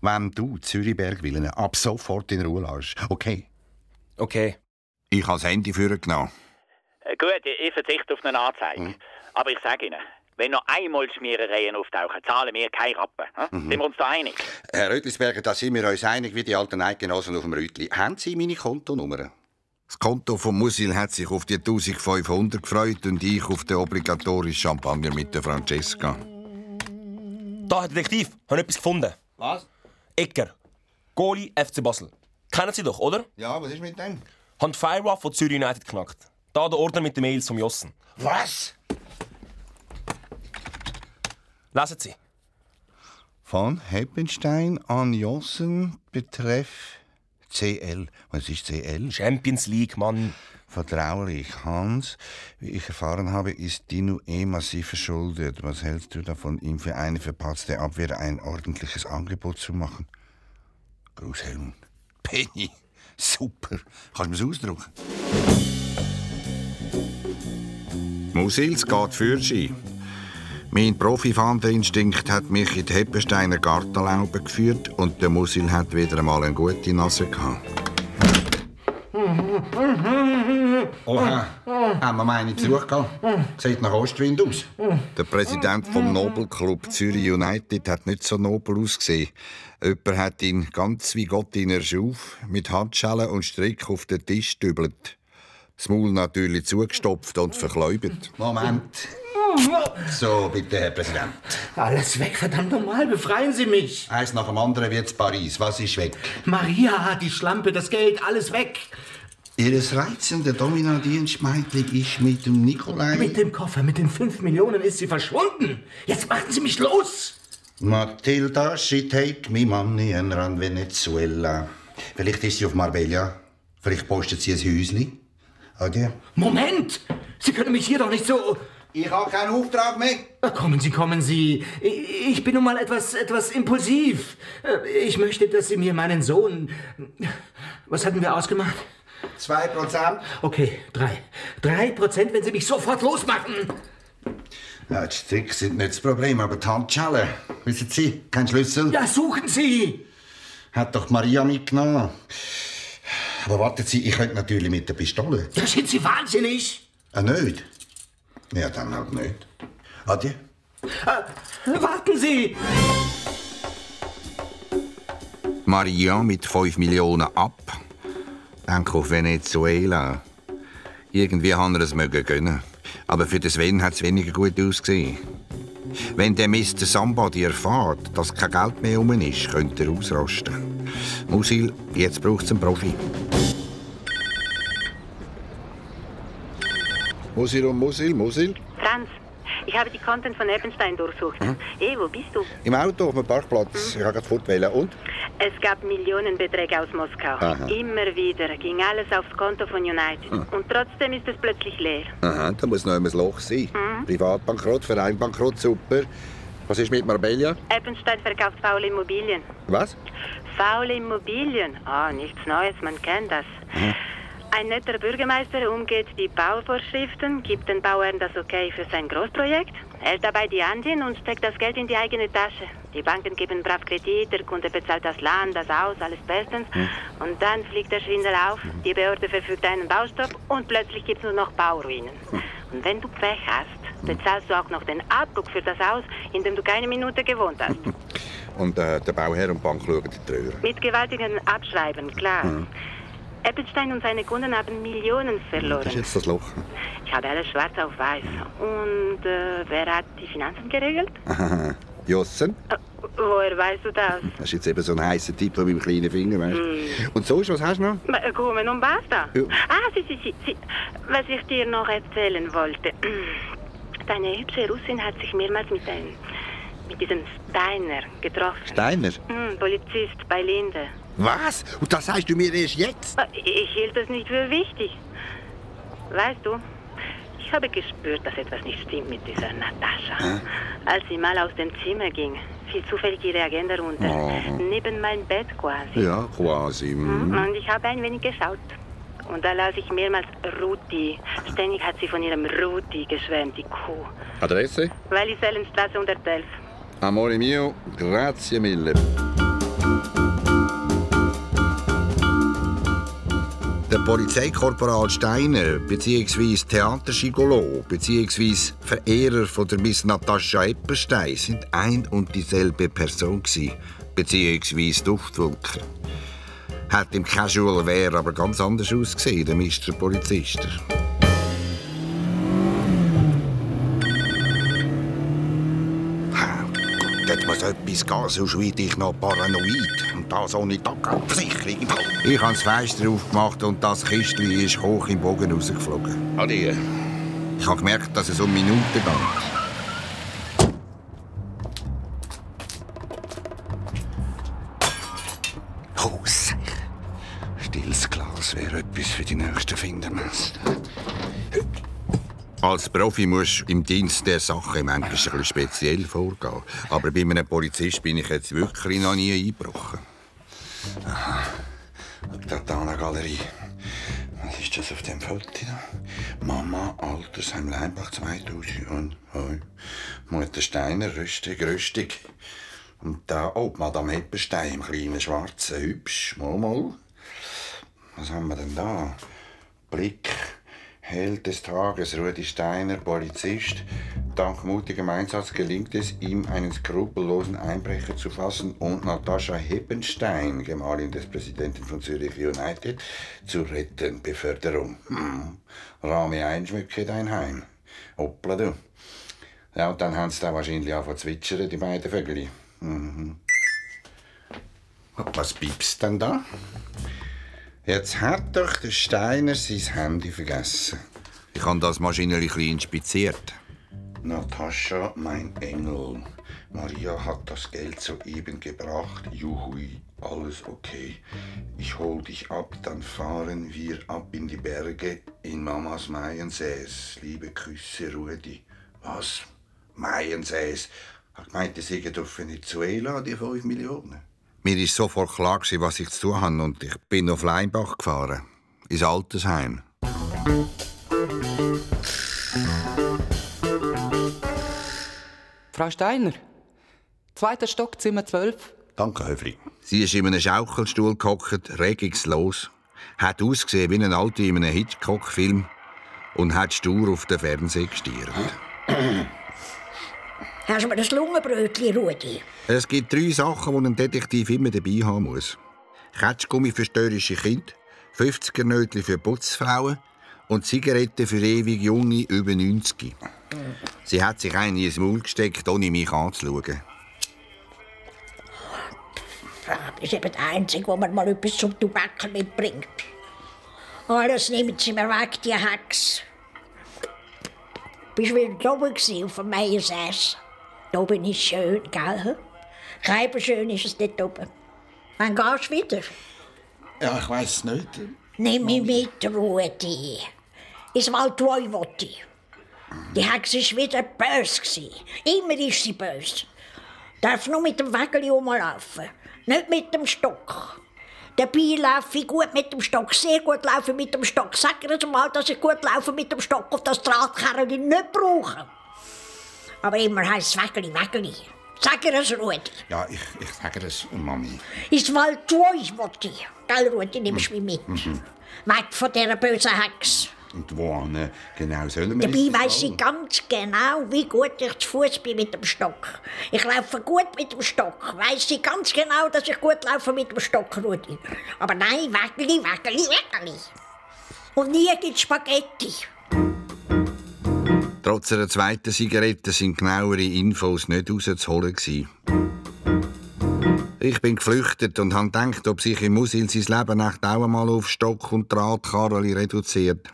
Wenn du Zürichberg Willen ab sofort in Ruhe lässt, okay? Okay. Ich habe das Handy für genommen. Äh, Gut, ich ich verzichte auf eine Anzeige. Aber ich sage Ihnen, wenn noch einmal Schmierereien auftauchen, zahlen wir keine Rappen. hm? Mhm. Sind wir uns da einig? Herr Rötlisberger, da sind wir uns einig wie die alten Eidgenossen auf dem Rütli. Haben Sie meine Kontonummer? Das Konto von Musil hat sich auf die 1500 gefreut und ich auf den obligatorischen Champagner mit der Francesca. Da, Herr Detektiv, haben etwas gefunden. Was? Ecker. Goalie FC Basel. Kennen Sie doch, oder? Ja, was ist mit dem? Haben die Firewall von Zürich United geknackt. Da der Ordner mit den Mails vom Jossen. Was? Lesen Sie. Von Heppenstein an Jossen betreff CL. Was ist CL? Champions League, Mann. Vertraulich. Hans, wie ich erfahren habe, ist Dino eh massiv verschuldet. Was hältst du davon, ihm für eine verpatzte Abwehr ein ordentliches Angebot zu machen? Gruß Helmut. Penny, super. Kannst du mir's ausdrucken? Musils geht für sie. Mein Profifahnderinstinkt hat mich in die Heppensteiner Gartenlaube geführt und der Musil hat wieder einmal eine gute Nase gehabt. Oha, haben wir meine Besuch gehabt? Sieht nach Ostwind aus. Der Präsident vom Nobelclub Zürich United hat nicht so nobel ausgesehen. Jemand hat ihn ganz wie Gott ihn erschuf, mit Handschellen und Strick auf den Tisch dübelt. Das Maul natürlich zugestopft und verkläubert. Moment. So, bitte, Herr Präsident. Alles weg, verdammt nochmal, befreien Sie mich. Eins nach dem anderen wird's Paris. Was ist weg? Maria, die Schlampe, das Geld, alles weg. Ihres reizende Domina-Dienstmeidling ist mit dem Nikolai... Mit dem Koffer, mit den fünf Millionen ist sie verschwunden. Jetzt machen Sie mich los. Matilda, she take me money and run Venezuela. Vielleicht ist sie auf Marbella. Vielleicht postet sie ein Häusli. Adieu. Moment! Sie können mich hier doch nicht so... Ich habe keinen Auftrag mehr. Ach, Kommen Sie, kommen Sie. Ich ich bin nun mal etwas, etwas impulsiv. Ich möchte, dass Sie mir meinen Sohn... Was hatten wir ausgemacht? Zwei Prozent. Okay, drei. Drei Prozent, wenn Sie mich sofort losmachen. Ja, die Stricke sind nicht das Problem, aber die Handschellen. Wissen Sie, kein Schlüssel. Ja, suchen Sie! Hat doch Maria mitgenommen. Aber warten Sie, ich könnte natürlich mit der Pistole. Ja, sind Sie wahnsinnig? Ah, nicht? Ja, dann halt nicht. Adieu. Äh, warten Sie! Maria mit 5 Millionen ab. Denk auf Venezuela. Irgendwie haben wir es mögen gönnen. Aber für den Sven hat es weniger gut ausgesehen. Wenn der Mr. Somebody erfährt, dass kein Geld mehr um ist, könnte er ausrasten. Musil, jetzt braucht es einen Profi. Musil und Musil, Musil. Franz, ich habe die Konten von Eppenstein durchsucht. Mhm. Eh, wo bist du? Im Auto auf dem Parkplatz. Ich habe gerade fortwählen. Und? Es gab Millionenbeträge aus Moskau. Aha. Immer wieder ging alles aufs Konto von United. Ah. Und trotzdem ist es plötzlich leer. Aha, da muss noch ein Loch sein. Mhm. Privatbankrott, Vereinbankrott, super. Was ist mit Marbella? Eppenstein verkauft faule Immobilien. Was? Faule Immobilien? Ah, nichts Neues, man kennt das. Mhm. Ein netter Bürgermeister umgeht die Bauvorschriften, gibt den Bauern das Okay für sein Großprojekt, hält dabei die Ansehen und steckt das Geld in die eigene Tasche. Die Banken geben brav Kredit, der Kunde bezahlt das Land, das Haus, alles bestens. Und dann fliegt der Schwindel auf, die Behörde verfügt einen Baustopp und plötzlich gibt es nur noch Bauruinen. Und wenn du Pech hast, bezahlst du auch noch den Abdruck für das Haus, in dem du keine Minute gewohnt hast. Und äh, der Bauherr und die Bank schauen die Röhre. Mit gewaltigen Abschreiben, klar. Eppenstein und seine Kunden haben Millionen verloren. Das ist jetzt das Loch. Ich habe alles schwarz auf weiß. Und äh, wer hat die Finanzen geregelt? Aha. Jossen, Woher weißt du das? das ist jetzt eben so ein heißer Typ von meinem kleinen Finger, weißt du? Mm. Und sonst, was hast du noch? Ma- äh, Kommen und basta. Ja. Ah, sie, sie, sie, sie. Was ich dir noch erzählen wollte. Deine hübsche Russin hat sich mehrmals mit, einem, mit diesem Steiner getroffen. Steiner? Hm, Polizist bei Linde. Was? Und das sagst du mir erst jetzt? Äh, Ich hielt es nicht für wichtig. Weißt du, ich habe gespürt, dass etwas nicht stimmt mit dieser Natascha. Als sie mal aus dem Zimmer ging, fiel zufällig ihre Agenda runter. Oh. Neben mein Bett quasi. Ja, quasi. Mhm. Und ich habe ein wenig geschaut. Und da las ich mehrmals Ruti. Ständig hat sie von ihrem Ruti geschwärmt, die Kuh. Adresse? Wallisellenstraße 111. Amore mio, grazie mille. Der Polizeikorporal Steiner bzw. Theaterschigolo bzw. Verehrer von der Miss Natascha Epperstein sind ein und dieselbe Person bzw. Duftwolke. Hat im Casual Wear aber ganz anders ausgesehen, der Mr. Polizist. Dort muss etwas gehen, sonst werde ich noch paranoid. Und das ohne Tagversicherung. Ich habe das Fenster aufgemacht und das Kistchen ist hoch im Bogen rausgeflogen. Adi. Ich habe gemerkt, dass es um Minuten geht. Stilles Glas wäre etwas für die nächsten Findermesse. Als Profi musst du im Dienst der Sache manchmal speziell vorgehen. Aber bei einem Polizist bin ich jetzt wirklich noch nie eingebrochen. Aha. Tatana Galerie. Was ist das auf dem Foto? Mama, Altersheim Leimbach 2000 und. Mutter Steiner, rüstig, rüstig. Und da, oh, Madame Heppenstein im kleinen Schwarzen, hübsch, mal, mal. Was haben wir denn da? Blick, Held des Tages, Rudi Steiner, Polizist. Dank mutigem Einsatz gelingt es ihm, einen skrupellosen Einbrecher zu fassen und Natascha Heppenstein, Gemahlin des Präsidenten von Zürich United, zu retten. Beförderung. Hm. Rahme einschmücke dein Heim. Hoppla du. Ja, und dann haben sie da wahrscheinlich auch zwitschern, die beiden Vögel. Mhm. Was piepst denn da? Jetzt hat doch der Steiner sein Handy vergessen. Ich habe das Maschinenli ein bisschen inspiziert. Natascha, mein Engel. Maria hat das Geld soeben gebracht. Juhui, alles okay. Ich hol dich ab, dann fahren wir ab in die Berge in Mamas Maiensäß. Liebe Küsse, Rudi. Was? Maiensäß? Meinte, sie geht auf Venezuela, die 5 Millionen. Mir ist sofort klar, gewesen, was ich zu tun habe und ich bin auf Leimbach gefahren. Ins Altersheim. Frau Steiner, zweiter Stock, Zimmer 12. Danke, Höfli. Sie ist in einem Schaukelstuhl gehockt, regungslos, hat ausgesehen wie ein Alte in einem Hitchcock-Film und hat stur auf den Fernseher gestiert. Hast du mir ein Lungenbrötchen, Rudi? Es gibt drei Sachen, die ein Detektiv immer dabei haben muss. Ketschgummi für störrische Kinder, 50er-Nötchen für Putzfrauen und Zigaretten für ewig Junge über 90. Sie hat sich eine ins Maul gesteckt, ohne mich anzuschauen. Das ist eben der Einzige, wo man mal etwas zum Tubaken mitbringt. Alles nehmen sie mir weg, die Hex. Bist wieder oben auf dem Meiersäß? Da oben ist schön, gell? Keiber schön ist es dort oben. Wann gehst du wieder? Ja, ich weiß es nicht. Nimm mich mit, Rudi. Ins Waldwoi Die Hexe war wieder böse. Immer ist sie böse. Darf nur mit dem Wägeli rumlaufen, nicht mit dem Stock. Dabei laufe ich gut mit dem Stock, sehr gut laufe ich mit dem Stock. Sag ihr mal, dass ich gut laufe mit dem Stock und das Drahtkerl nicht brauche. Aber immer heisst es Wägeli, Wägeli. Sag ihr es, Rudi. Ja, ich, ich sage das, Mami. Ins Waldwoi wollte ich. Gell, Rudi, nimmst du mich mit. Mhm. Weg von dieser bösen Hexe. Und wo an, genau sollen wir Dabei weiss ich ganz genau, wie gut ich zu Fuß bin mit dem Stock. Ich laufe gut mit dem Stock. Weiss ich ganz genau, dass ich gut laufe mit dem Stock, Rudi. Aber nein, Wägeli, Wägeli, Wägeli. Und nie gibt's Spaghetti. Trotz einer zweiten Zigarette sind genauere Infos nicht rauszuholen. gewesen. Ich bin geflüchtet und habe gedacht, ob sich im Musil sein Leben echt auch einmal auf Stock und Drahtkarren reduziert.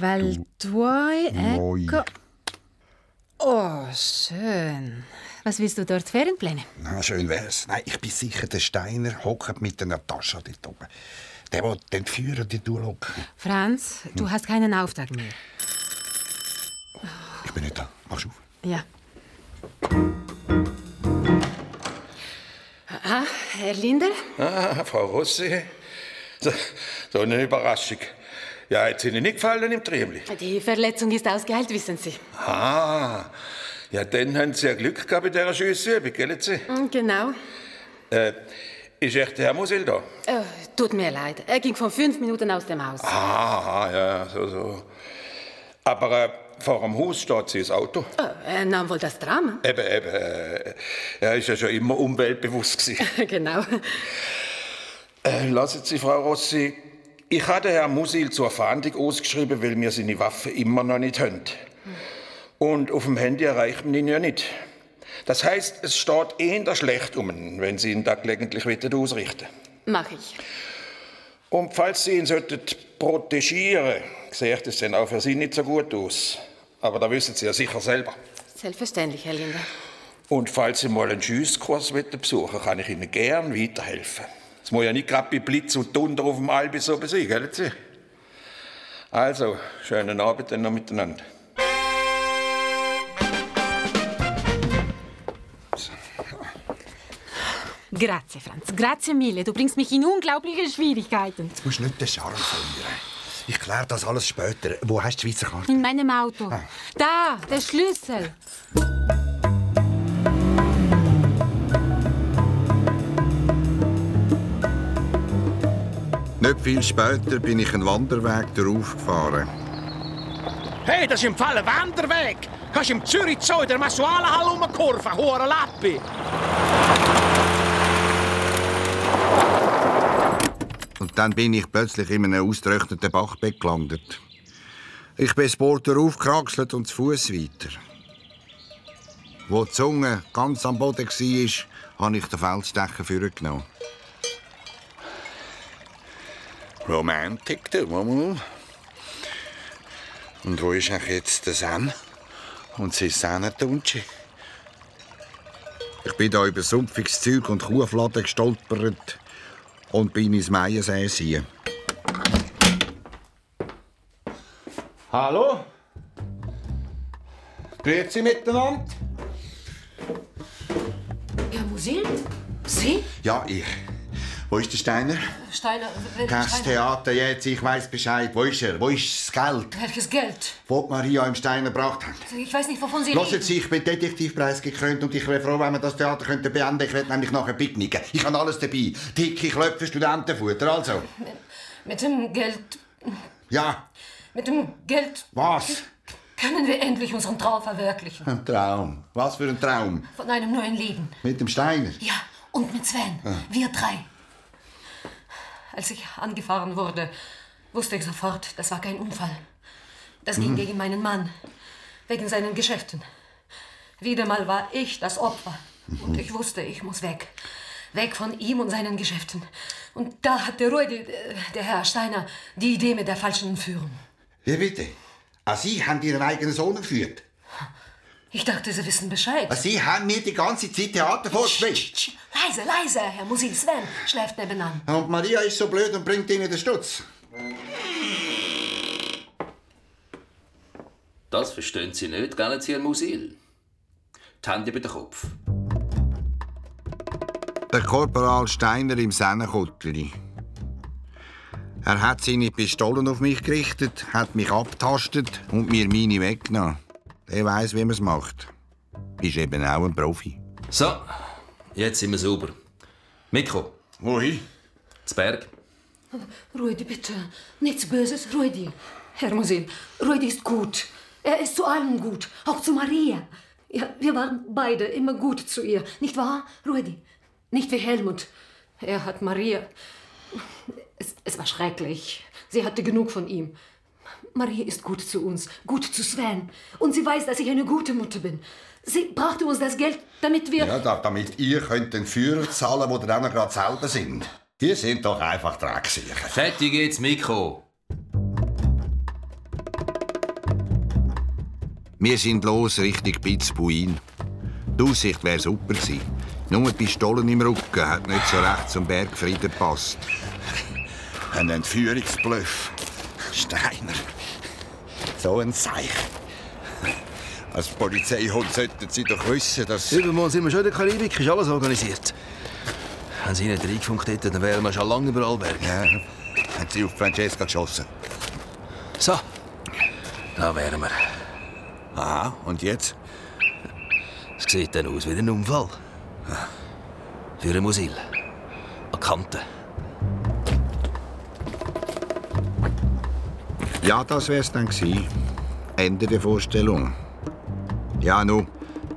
Waldwoi, Moi. Ecco. Oh, schön. Was willst du dort Ferienpläne? Na, schön wär's. Nein, ich bin sicher, der Steiner hockt mit einer Tasche dort oben. Der will den Führer die durchlocken. Franz, du hast keinen Auftrag mehr. Ich bin nicht da. Mach's auf. Ja. Ah, Herr Linder? Ah, Frau Rossi. So, so eine Überraschung. Ja, hat Ihnen nicht gefallen im Triemli? Die Verletzung ist ausgeheilt, wissen Sie. Ah, ja, dann haben Sie ja Glück gehabt bei dieser Schussübung, gell? Sie? Genau. Äh, ist echt der Herr Musil da? Oh, tut mir leid. Er ging vor fünf Minuten aus dem Haus. Ah, ja, so, so. Aber äh, vor dem Haus steht sein Auto. Oh, er nahm wohl das Tram. Eben, eben. Äh, er ist ja schon immer umweltbewusst gewesen. genau. Äh, lassen Sie, Frau Rossi, ich hatte Herrn Musil zur Fahndung ausgeschrieben, weil wir seine Waffe immer noch nicht haben. Und auf dem Handy erreicht man ihn ja nicht. Das heißt, es steht eher schlecht um ihn, wenn Sie ihn da gelegentlich wieder ausrichten. Mach ich. Und falls Sie ihn sollten protegieren, sieht es dann auch für Sie nicht so gut aus. Aber da wissen Sie ja sicher selber. Selbstverständlich, Herr Linder. Und falls Sie mal einen Schusskurs besuchen kann ich Ihnen gern weiterhelfen. Es muss ja nicht gerade bei Blitz und Donner auf dem Albis oben sein, gell? Sie? Also, schönen Abend dann noch miteinander. Grazie, Franz. Grazie mille. Du bringst mich in unglaubliche Schwierigkeiten. Jetzt musst du nicht den Charme verlieren. Ich kläre das alles später. Wo hast du die Schweizer Karte? In meinem Auto. Da, der Schlüssel. Nicht viel später bin ich einen Wanderweg darauf gefahren. Hey, das ist im Fall ein Wanderweg. Kannst im Zürich Zoo in der Massualenhalle rumkurven, hoher Lappi. Und dann bin ich plötzlich in einem ausgetrockneten Bachbett gelandet. Ich bin das Boot aufgekraxelt und zu Fuß weiter. Wo die Zunge ganz am Boden war, habe ich den Feldstecher vorgenommen. Romantik, du Mama. Und wo ist eigentlich jetzt der Sam? Und sein Sennentunschi? Ich bin da über sumpfiges Zeug und Kuhfladen gestolpert und bin ins Meiersee sehen. Hallo? Grüezi miteinander. Herr Musil? Sie? Ja, ich. Wo ist der Steiner? Steiner, Das Steiner? Theater jetzt, ich weiß Bescheid. Wo ist er? Wo ist das Geld? Welches Geld? Wo die Maria im Steiner gebracht hat? Ich weiß nicht, wovon Sie Hören reden. Sie, ich bin Detektivpreis gekrönt und ich wäre froh, wenn wir das Theater könnten beenden Ich will nämlich nachher picknicken. Ich habe alles dabei. Dicke Klöpfe, Studentenfutter, also. Mit dem Geld. Ja, Mit dem Geld. was? Können wir endlich unseren Traum verwirklichen? Ein Traum. Was für ein Traum? Von einem neuen Leben. Mit dem Steiner? Ja, und mit Sven. Ah. Wir drei. Als ich angefahren wurde, wusste ich sofort, das war kein Unfall. Das ging Mhm. gegen meinen Mann. Wegen seinen Geschäften. Wieder mal war ich das Opfer. Und ich wusste, ich muss weg. Weg von ihm und seinen Geschäften. Und da hatte Rudi, der Herr Steiner, die Idee mit der falschen Entführung. Wie bitte? Ah, Sie haben Ihren eigenen Sohn geführt. Ich dachte, Sie wissen Bescheid. Sie haben mir die ganze Zeit Theater vorgespielt. Leise, leise, Herr Musil. Sven schläft nebenan. Und Maria ist so blöd und bringt Ihnen den Stutz. Das verstehen Sie nicht, gell, Sie, Herr Musil? Die Hände über den Kopf. Der Korporal Steiner im Sennenkutteli. Er hat seine Pistolen auf mich gerichtet, hat mich abtastet und mir meine weggenommen. Der weiß, wie man es macht. Ist eben auch ein Profi. So, jetzt sind wir sauber. Mikro. Wohin? Zu Berg. Rudi, bitte. Nichts Böses, Rudi. Herr Musil, Rudi ist gut. Er ist zu allen gut, auch zu Maria. Ja, wir waren beide immer gut zu ihr, nicht wahr, Rudi? Nicht wie Helmut. Er hat Maria. Es, es war schrecklich. Sie hatte genug von ihm. Maria ist gut zu uns, gut zu Sven. Und sie weiß, dass ich eine gute Mutter bin. Sie brachte uns das Geld, damit wir. Ja, da, damit ihr könnt den Führer zahlen, wo noch gerade selber sind. Die sind doch einfach Drecksieger. Fertig jetzt, Mikro. Wir sind los Richtung Pitzbuin. Die Aussicht wäre super gewesen. Nur die Pistolen im Rücken hat nicht so recht zum Bergfrieden gepasst. Ein Entführungsbluff. Steiner. So ein Seich. Als Polizeihund sollten Sie doch wissen, dass... Übermorgen sind wir schon in der Karibik, ist alles organisiert. Wenn Sie nicht reingefunkt hätten, dann wären wir schon lange über Alberg. Ja, haben Sie auf Francesca geschossen? So, da wären wir. Aha, und jetzt? Es sieht dann aus wie ein Unfall. Für einen Musil. An Kante. Ja, das wär's dann gewesen. Ende der Vorstellung. Ja, nun,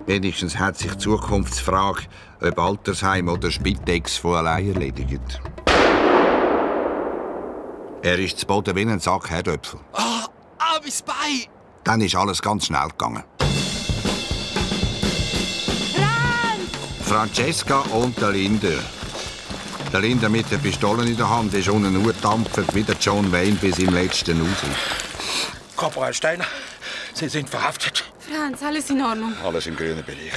wenigstens hat sich die Zukunftsfrage, ob Altersheim oder Spitex von allein erledigt. Er ist zu Boden wie ein Sack Herdöpfel. Ah, ah, mein Bein! Dann ist alles ganz schnell gegangen. Francesca und der Linder. Der Linder mit der Pistole in der Hand ist unten nur dampfend wie der John Wayne bis im letzten raus. Korporal Steiner, Sie sind verhaftet. Franz, alles in Ordnung. Alles im grünen Bereich.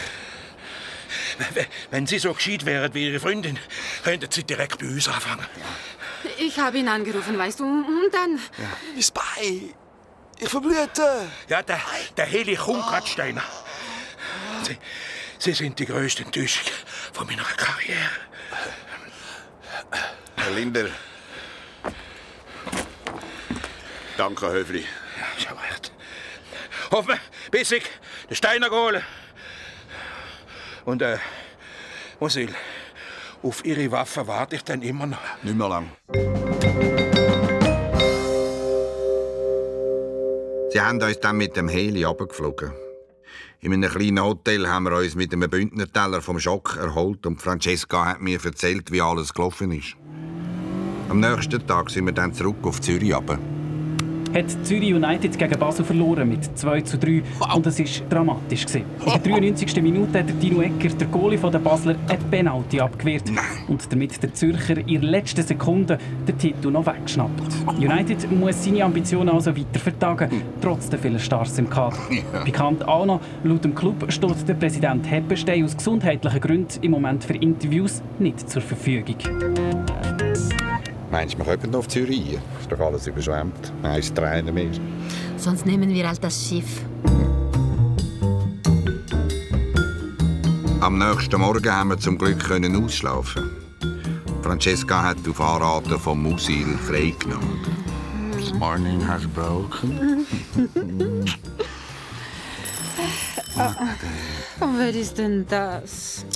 Wenn Sie so gescheit wären wie Ihre Freundin, könnten Sie direkt bei uns anfangen. Ich habe ihn angerufen, weißt du, und dann... Mein Bein! Ich verblühte! Ja, der, der Heli kommt grad, Steiner. Sie, Sie sind die größte Enttäuschung von meiner Karriere. Herr Linder. Danke, Höfli. Ja, schon recht. Hoffen, bis ich den Steiner hole. Und, äh, Musil, auf Ihre Waffe warte ich dann immer noch. Nicht mehr lang. Sie haben uns dann mit dem Heli abgeflogen. In einem kleinen Hotel haben wir uns mit einem Bündnerteller vom Schock erholt und Francesca hat mir erzählt, wie alles gelaufen ist. Am nächsten Tag sind wir dann zurück auf Zürich runter. Hat Zürich United gegen Basel verloren mit 2 zu 3 und es war dramatisch. gewesen. In der 93. Minute hat der Dino Ecker, der Goalie der Basler, ein Penalty abgewehrt und damit der Zürcher in der letzten Sekunde den Titel noch weggeschnappt. United muss seine Ambitionen also weiter vertagen, trotz der vielen Stars im Kader. Bekannt auch noch, laut dem Club steht der Präsident Heppenstein aus gesundheitlichen Gründen im Moment für Interviews nicht zur Verfügung. Meinst du, wir kommen noch auf Zürich? rein? Ist doch alles überschwemmt. Nein, ist Tränen mehr. Sonst nehmen wir halt das Schiff. Am nächsten Morgen haben wir zum Glück können ausschlafen. Francesca hat auf Anraten vom Musil freigenommen. This morning has broken. Und wer ist denn das?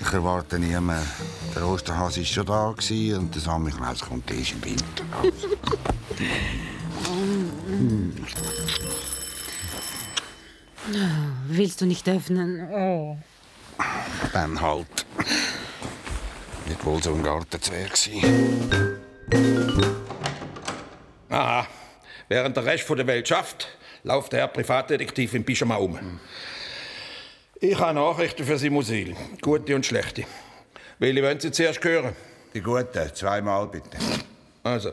Ich erwarte niemanden. Der Osterhase war schon da gewesen und der Samichlaus kommt erst im Winter. Willst du nicht öffnen? Oh. Dann halt. Nicht wohl so ein Gartenzwerg gewesen. Aha. Während der Rest der Welt schafft, läuft der Herr Privatdetektiv im Pyjama um. Ich habe Nachrichten für Sie, Musil. Gute und schlechte. Welche wollen Sie zuerst hören? Die guten, zweimal bitte. Also,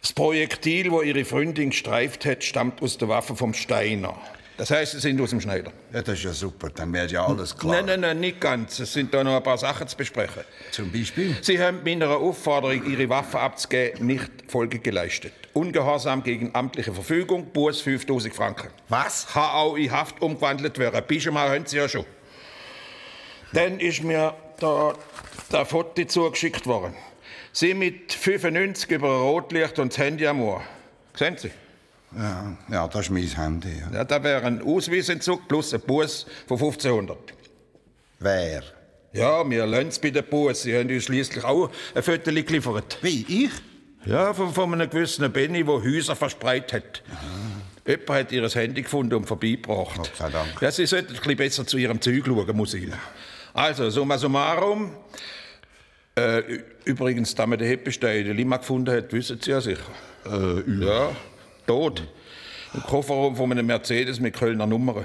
das Projektil, das Ihre Freundin gestreift hat, stammt aus der Waffe vom Steiner. Das heißt, Sie sind aus dem Schneider. Ja, das ist ja super. Dann wäre ja alles klar. Nein, nein, nein, nicht ganz. Es sind da noch ein paar Sachen zu besprechen. Zum Beispiel? Sie haben meiner Aufforderung, Ihre Waffe abzugeben, nicht Folge geleistet. Ungehorsam gegen amtliche Verfügung, Buß 5000 Franken. Was? Kann auch in Haft umgewandelt werden. Pyjama haben Sie ja schon. Dann ist mir da der Foto zugeschickt worden. Sie mit 95 über Rotlicht und das Handy am Ohr. Sehen Sie? Ja, ja, das ist mein Handy. Ja. Ja, da wäre ein Ausweisentzug plus ein Bus von 1500. Wer? Ja, wir lassen es bei den Bus. Sie haben uns schließlich auch ein Foto geliefert. Wie, ich? Ja, von, von einem gewissen Benny, der Häuser verspreit hat. Jemand hat ihr Handy gefunden und vorbeigebracht. Gott sei Dank. Ja, Sie sollten ein bisschen besser zu Ihrem Zeug schauen, muss ich. Also, summa summarum. Äh, übrigens, da man den Heppestein in Lima gefunden hat, wissen Sie ja sicher. Äh, ja, tot. Im Kofferraum von einem Mercedes mit Kölner Nummern.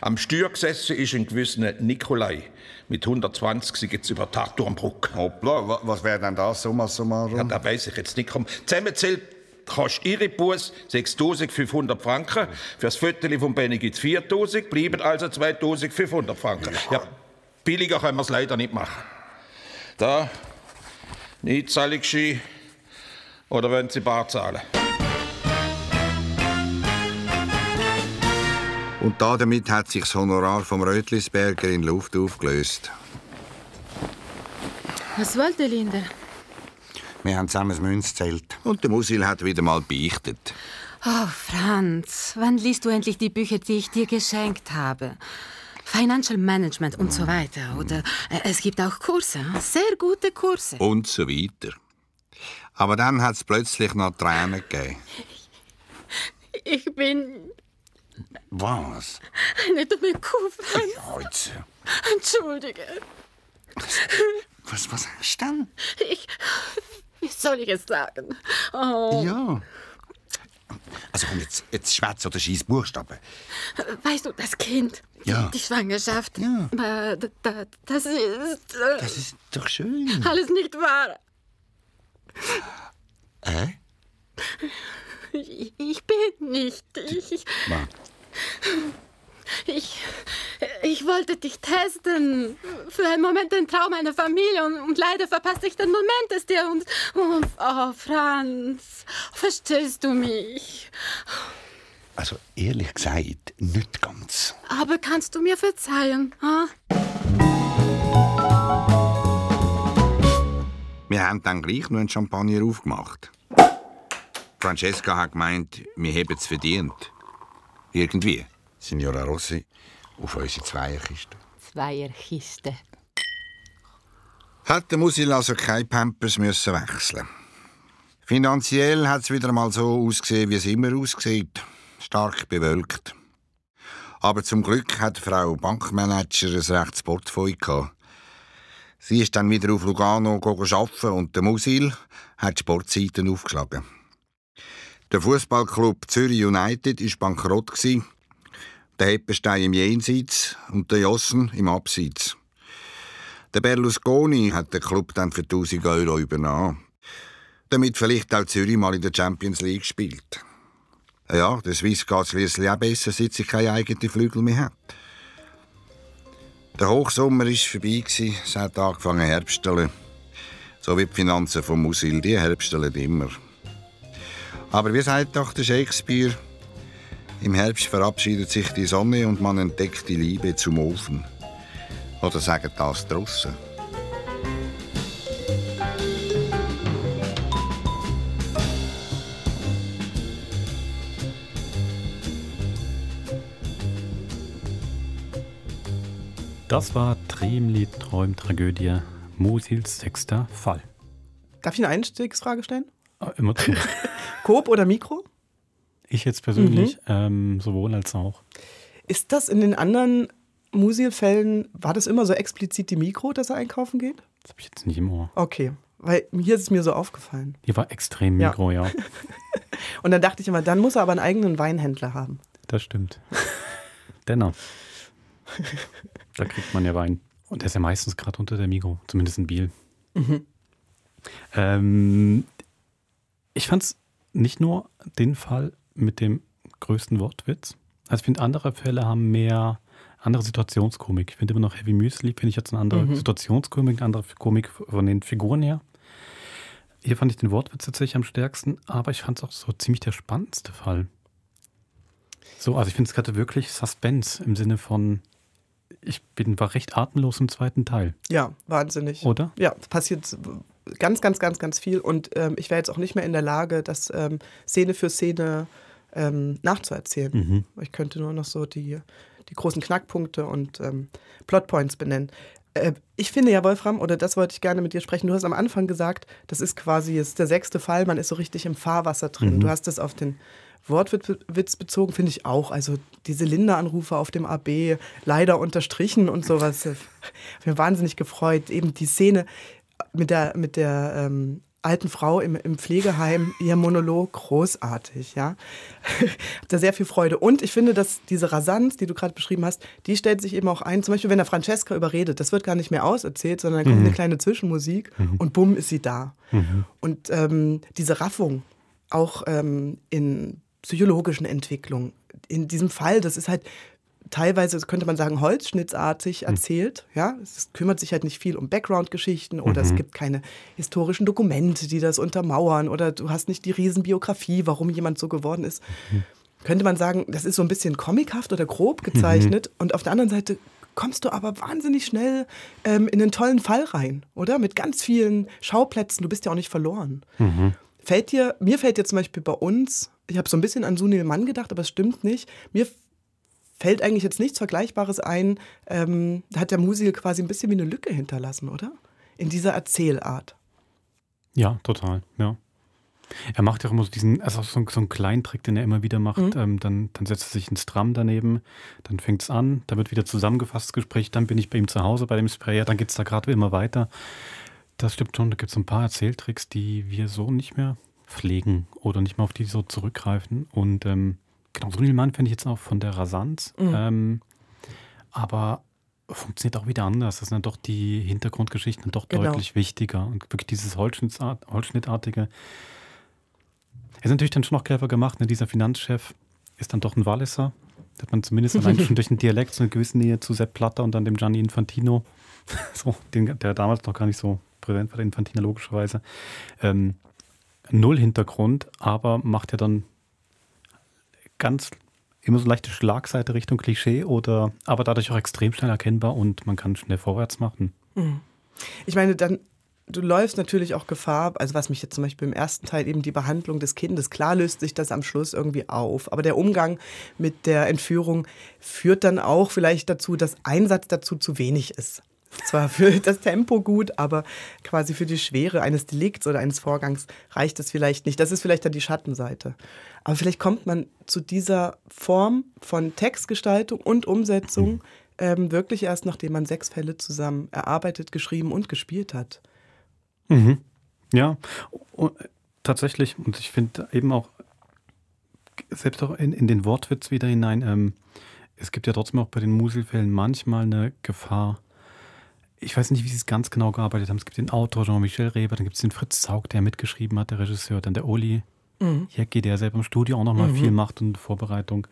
Am Steuer gesessen ist ein gewisser Nikolai. Mit 120 sind jetzt über Tarturmbruck. Hoppla, wa- was wäre denn das, summa summarum? Ja, da weiß ich jetzt nicht. Komm, zusammenzählt kostet Ihre Bus 6.500 Franken. Für das Viertel von Benny gibt es 4.000, bleiben also 2.500 Franken. Ja. Billiger können wir es leider nicht machen. Da, Einzahlungsschein oder wollen Sie bar zahlen? Und da damit hat sich das Honorar vom Rötlisberger in Luft aufgelöst. Was wollte Linda? Wir haben zusammen das Münzzelt. Und der Musil hat wieder mal beichtet. Oh, Franz, wann liest du endlich die Bücher, die ich dir geschenkt habe? Financial Management und so weiter. Oder äh, es gibt auch Kurse, sehr gute Kurse. Und so weiter. Aber dann hat es plötzlich noch Tränen gegeben. Ich bin Was? eine dumme Kuh, jetzt. Entschuldige. Was, was hast du denn? Ich. Wie soll ich es sagen? Oh. Ja. Also komm, jetzt, jetzt schwätz oder schieß Buchstaben. Weißt du, das Kind, Ja. die Schwangerschaft, d- das ist. äh, Das ist doch schön. Alles nicht wahr. Äh? Ich, ich bin nicht. Ich, Ma. ich, ich wollte dich testen. Für einen Moment den Traum einer Familie und, und leider verpasste ich den Moment es dir. Und oh, Franz, verstehst du mich? Also ehrlich gesagt, nicht ganz. Aber kannst du mir verzeihen? Ha? Wir haben dann gleich noch einen Champagner aufgemacht. Francesca hat gemeint, wir haben es verdient. Irgendwie. Signora Rossi, auf unsere Zweierkiste. Zweierkiste. Hat der Musil also keine Pampers müssen wechseln. Finanziell hat es wieder mal so ausgesehen, wie es immer aussieht. Stark bewölkt. Aber zum Glück hat Frau Bankmanager ein rechtes Portfolio gehabt. Sie ist dann wieder auf Lugano arbeiten und der Musil hat Sportseiten aufgeschlagen. Der Fußballclub Zürich United war bankrott. Der Heppenstein im Jenseits und der Jossen im Abseits. Der Berlusconi hat den Club dann für 1000 Euro übernommen. Damit vielleicht auch Zürich mal in der Champions League spielt. Ja, der Swiss geht schließlich auch besser, seit sie keine eigenen Flügel mehr hat. Der Hochsommer war vorbei, es hat angefangen herbsteln. So wie die Finanzen vom Musil, die herbsteln immer. Aber wie sagt doch der Shakespeare, im Herbst verabschiedet sich die Sonne und man entdeckt die Liebe zum Ofen. Oder sagen das draussen? Das war Tremli Träumtragödie Mosils sechster Fall. Darf ich eine Einstiegsfrage stellen? Äh, Immer zu. Coop oder Mikro? Ich jetzt persönlich, ähm, sowohl als auch. Ist das in den anderen Musil-Fällen, war das immer so explizit die Mikro, dass er einkaufen geht? Das habe ich jetzt nicht im Ohr. Okay, weil hier ist es mir so aufgefallen. Die war extrem Ja. Mikro, ja. Und dann dachte ich immer, dann muss er aber einen eigenen Weinhändler haben. Das stimmt. Denner. Da kriegt man ja Wein. Und der ist ja meistens gerade unter der Mikro, zumindest in Biel. Mhm. Ähm, ich fand es nicht nur den Fall mit dem größten Wortwitz. Also ich finde, andere Fälle haben mehr andere Situationskomik. Ich finde immer noch Heavy Müsli, finde ich jetzt eine andere Mhm. Situationskomik, eine andere Komik von den Figuren her. Hier fand ich den Wortwitz tatsächlich am stärksten, aber ich fand es auch so ziemlich der spannendste Fall. So, also ich finde es gerade wirklich Suspense im Sinne von, ich bin, war recht atemlos im zweiten Teil. Ja, wahnsinnig. Oder? Ja, es passiert ganz, ganz, ganz, ganz viel. Und ähm, ich wäre jetzt auch nicht mehr in der Lage, das ähm, Szene für Szene ähm, nachzuerzählen. Mhm. Ich könnte nur noch so die, die großen Knackpunkte und ähm, Plotpoints benennen. Äh, ich finde ja, Wolfram, oder das wollte ich gerne mit dir sprechen, du hast am Anfang gesagt, das ist quasi jetzt der sechste Fall, man ist so richtig im Fahrwasser drin. Mhm. Du hast es auf den Wortwitz bezogen, finde ich auch. Also diese Linda-Anrufe auf dem AB, leider unterstrichen und sowas. äh, Hab mir wahnsinnig gefreut. Eben die Szene mit der, mit der ähm, alten Frau im, im Pflegeheim, ihr Monolog, großartig, ja. Hab da sehr viel Freude. Und ich finde, dass diese Rasanz, die du gerade beschrieben hast, die stellt sich eben auch ein, zum Beispiel, wenn der Francesca überredet, das wird gar nicht mehr auserzählt, sondern dann kommt Mhm. eine kleine Zwischenmusik und bumm ist sie da. Und ähm, diese Raffung, auch ähm, in psychologischen Entwicklungen, in diesem Fall, das ist halt teilweise, könnte man sagen, holzschnittartig erzählt. Ja? Es kümmert sich halt nicht viel um Background-Geschichten oder es Mhm. gibt keine historischen Dokumente, die das untermauern oder du hast nicht die Riesenbiografie, warum jemand so geworden ist. Könnte man sagen, das ist so ein bisschen comichaft oder grob gezeichnet und auf der anderen Seite kommst du aber wahnsinnig schnell ähm, in einen tollen Fall rein, oder? Mit ganz vielen Schauplätzen, du bist ja auch nicht verloren. Mhm. Fällt dir, mir fällt dir zum Beispiel bei uns, ich habe so ein bisschen an Sunil Mann gedacht, aber es stimmt nicht. Mir fällt eigentlich jetzt nichts Vergleichbares ein. Ähm, da hat der Musil quasi ein bisschen wie eine Lücke hinterlassen, oder? In dieser Erzählart. Ja, total, ja. Er macht ja auch immer so diesen, also so, so einen kleinen Trick, den er immer wieder macht. Mhm. Ähm, dann, dann setzt er sich ins Tram daneben, dann fängt es an, da wird wieder zusammengefasst das Gespräch, dann bin ich bei ihm zu Hause bei dem Sprayer, dann geht es da gerade immer weiter. Das stimmt schon, da gibt es ein paar Erzähltricks, die wir so nicht mehr pflegen oder nicht mehr auf die so zurückgreifen. Und ähm, genau, so Mann finde ich jetzt auch von der Rasanz. Mhm. Ähm, aber funktioniert auch wieder anders. Das sind dann doch die Hintergrundgeschichten doch Genau. deutlich wichtiger. Und wirklich dieses Holzschnittart, Holzschnittartige. Er ist natürlich dann schon noch clever gemacht. Ne? Dieser Finanzchef ist dann doch ein Walliser. Da hat man zumindest allein schon durch den Dialekt so eine gewisse Nähe zu Sepp Platter und dann dem Gianni Infantino. so, den, der damals noch gar nicht so präsent war, der Infantino logischerweise. Ähm, null Hintergrund, aber macht ja dann ganz immer so leichte Schlagseite Richtung Klischee oder aber dadurch auch extrem schnell erkennbar und man kann schnell vorwärts machen. Mhm. Ich meine, dann, du läufst natürlich auch Gefahr, also was mich jetzt zum Beispiel im ersten Teil eben die Behandlung des Kindes, klar löst sich das am Schluss irgendwie auf, aber der Umgang mit der Entführung führt dann auch vielleicht dazu, dass ein Satz dazu zu wenig ist. Zwar für das Tempo gut, aber quasi für die Schwere eines Delikts oder eines Vorgangs reicht es vielleicht nicht. Das ist vielleicht dann die Schattenseite. Aber vielleicht kommt man zu dieser Form von Textgestaltung und Umsetzung ähm, wirklich erst, nachdem man sechs Fälle zusammen erarbeitet, geschrieben und gespielt hat. Mhm. Ja, und, tatsächlich. Und ich finde eben auch, selbst auch in, in den Wortwitz wieder hinein, ähm, es gibt ja trotzdem auch bei den Muselfällen manchmal eine Gefahr. Ich weiß nicht, wie sie es ganz genau gearbeitet haben. Es gibt den Autor Jean-Michel Reber, dann gibt es den Fritz Zaug, der mitgeschrieben hat, der Regisseur, dann der Oli Mhm. Jäcki, der selber im Studio auch nochmal Mhm. viel macht und Vorbereitung.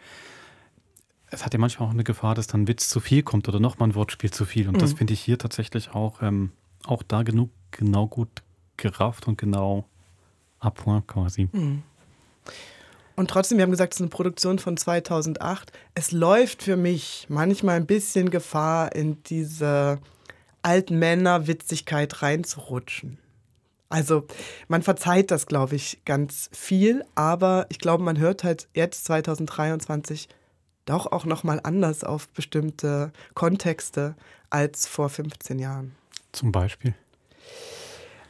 Es hat ja manchmal auch eine Gefahr, dass dann Witz zu viel kommt oder nochmal ein Wortspiel zu viel. Und das Mhm. finde ich hier tatsächlich auch, ähm, auch da genug, genau gut gerafft und genau à point quasi. Mhm. Und trotzdem, wir haben gesagt, es ist eine Produktion von 2008. Es läuft für mich manchmal ein bisschen Gefahr, in diese Altmänner-Witzigkeit reinzurutschen. Also man verzeiht das, glaube ich, ganz viel, aber ich glaube, man hört halt jetzt 2023 doch auch noch mal anders auf bestimmte Kontexte als vor 15 Jahren. Zum Beispiel.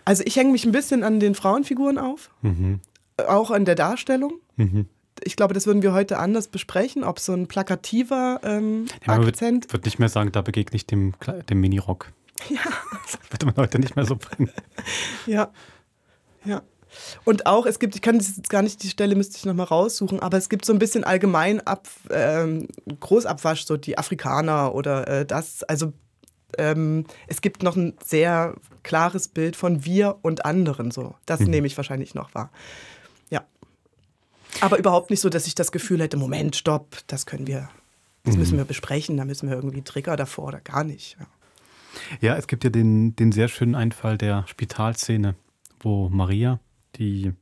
Also ich hänge mich ein bisschen an den Frauenfiguren auf, Mhm. auch an der Darstellung. Mhm. ich glaube, das würden wir heute anders besprechen, ob so ein plakativer ähm, Ja, Akzent. wird, wird nicht mehr sagen, da begegne ich dem, dem Minirock. Ja. Das würde man heute nicht mehr so bringen. Ja. Ja. Und auch, es gibt, ich kann das jetzt gar nicht, die Stelle müsste ich nochmal raussuchen, aber es gibt so ein bisschen allgemein ab, ähm, Großabwasch, so die Afrikaner oder äh, das. Also ähm, es gibt noch ein sehr klares Bild von wir und anderen so. Das Mhm. nehme ich wahrscheinlich noch wahr. Ja. Aber überhaupt nicht so, dass ich das Gefühl hätte, Moment, stopp, das können wir, das Mhm. müssen wir besprechen, da müssen wir irgendwie Trigger davor oder gar nicht. Ja. Ja, es gibt ja den, den sehr schönen Einfall der Spitalszene, wo Maria, die,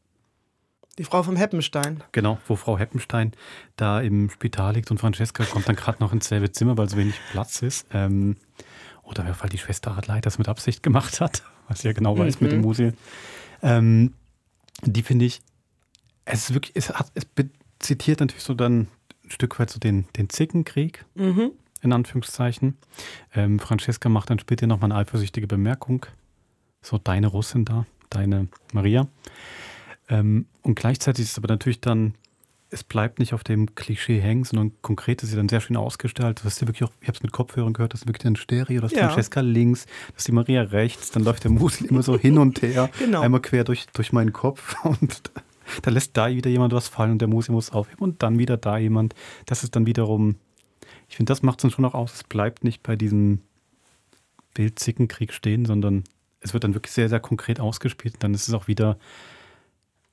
Die Frau vom Heppenstein. genau, wo Frau Heppenstein da im Spital liegt und Francesca kommt dann gerade noch ins selbe Zimmer, weil so wenig Platz ist. Ähm, oder weil die Schwester Adlai das mit Absicht gemacht hat, was sie ja genau weiß mit dem Mhm. Musil. Ähm, die finde ich, es ist wirklich, es, hat, es zitiert natürlich so dann ein Stück weit so den, den Zickenkrieg, Mhm. In Anführungszeichen. Ähm, Francesca macht dann später nochmal eine eifersüchtige Bemerkung. So, deine Russin da, deine Maria. Ähm, und gleichzeitig ist es aber natürlich dann, es bleibt nicht auf dem Klischee hängen, sondern konkret ist sie dann sehr schön ausgestaltet. Das ist ja wirklich auch, ich habe es mit Kopfhörern gehört, das ist wirklich ein Stereo, das ist Ja. Francesca links, das ist die Maria rechts, dann läuft der Musel immer so hin und her, Genau. einmal quer durch, durch meinen Kopf und da lässt da wieder jemand was fallen und der Musel muss aufheben und dann wieder da jemand. Das ist dann wiederum, ich finde, das macht es dann schon auch aus. Es bleibt nicht bei diesem Bildzickenkrieg stehen, sondern es wird dann wirklich sehr, sehr konkret ausgespielt. Dann ist es auch wieder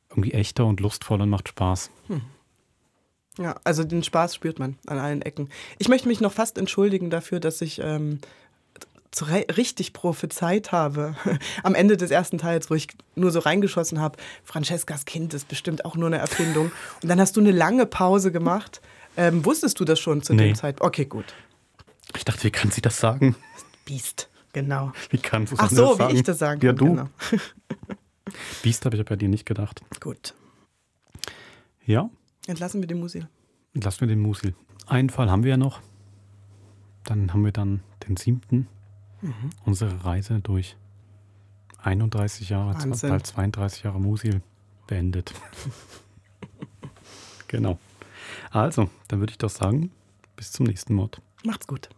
irgendwie echter und lustvoller und macht Spaß. Hm. Ja, also den Spaß spürt man an allen Ecken. Ich möchte mich noch fast entschuldigen dafür, dass ich ähm, richtig prophezeit habe. Am Ende des ersten Teils, wo ich nur so reingeschossen habe, Francescas Kind ist bestimmt auch nur eine Erfindung. Und dann hast du eine lange Pause gemacht. Ähm, wusstest du das schon zu Nee. dem Zeitpunkt? Okay, gut. Ich dachte, wie kann sie das sagen? Biest, genau. Wie kann Ach so, das sagen? wie ich das sagen Ja, kann. du. Genau. Biest habe ich bei dir nicht gedacht. Gut. Ja, Entlassen wir den Musil. lassen wir den Musil. Einen Fall haben wir ja noch. Dann haben wir dann den siebten. Mhm. Unsere Reise durch 31 Jahre, bald 32 Jahre Musil beendet. genau. Also, dann würde ich doch sagen, bis zum nächsten Mod. Macht's gut.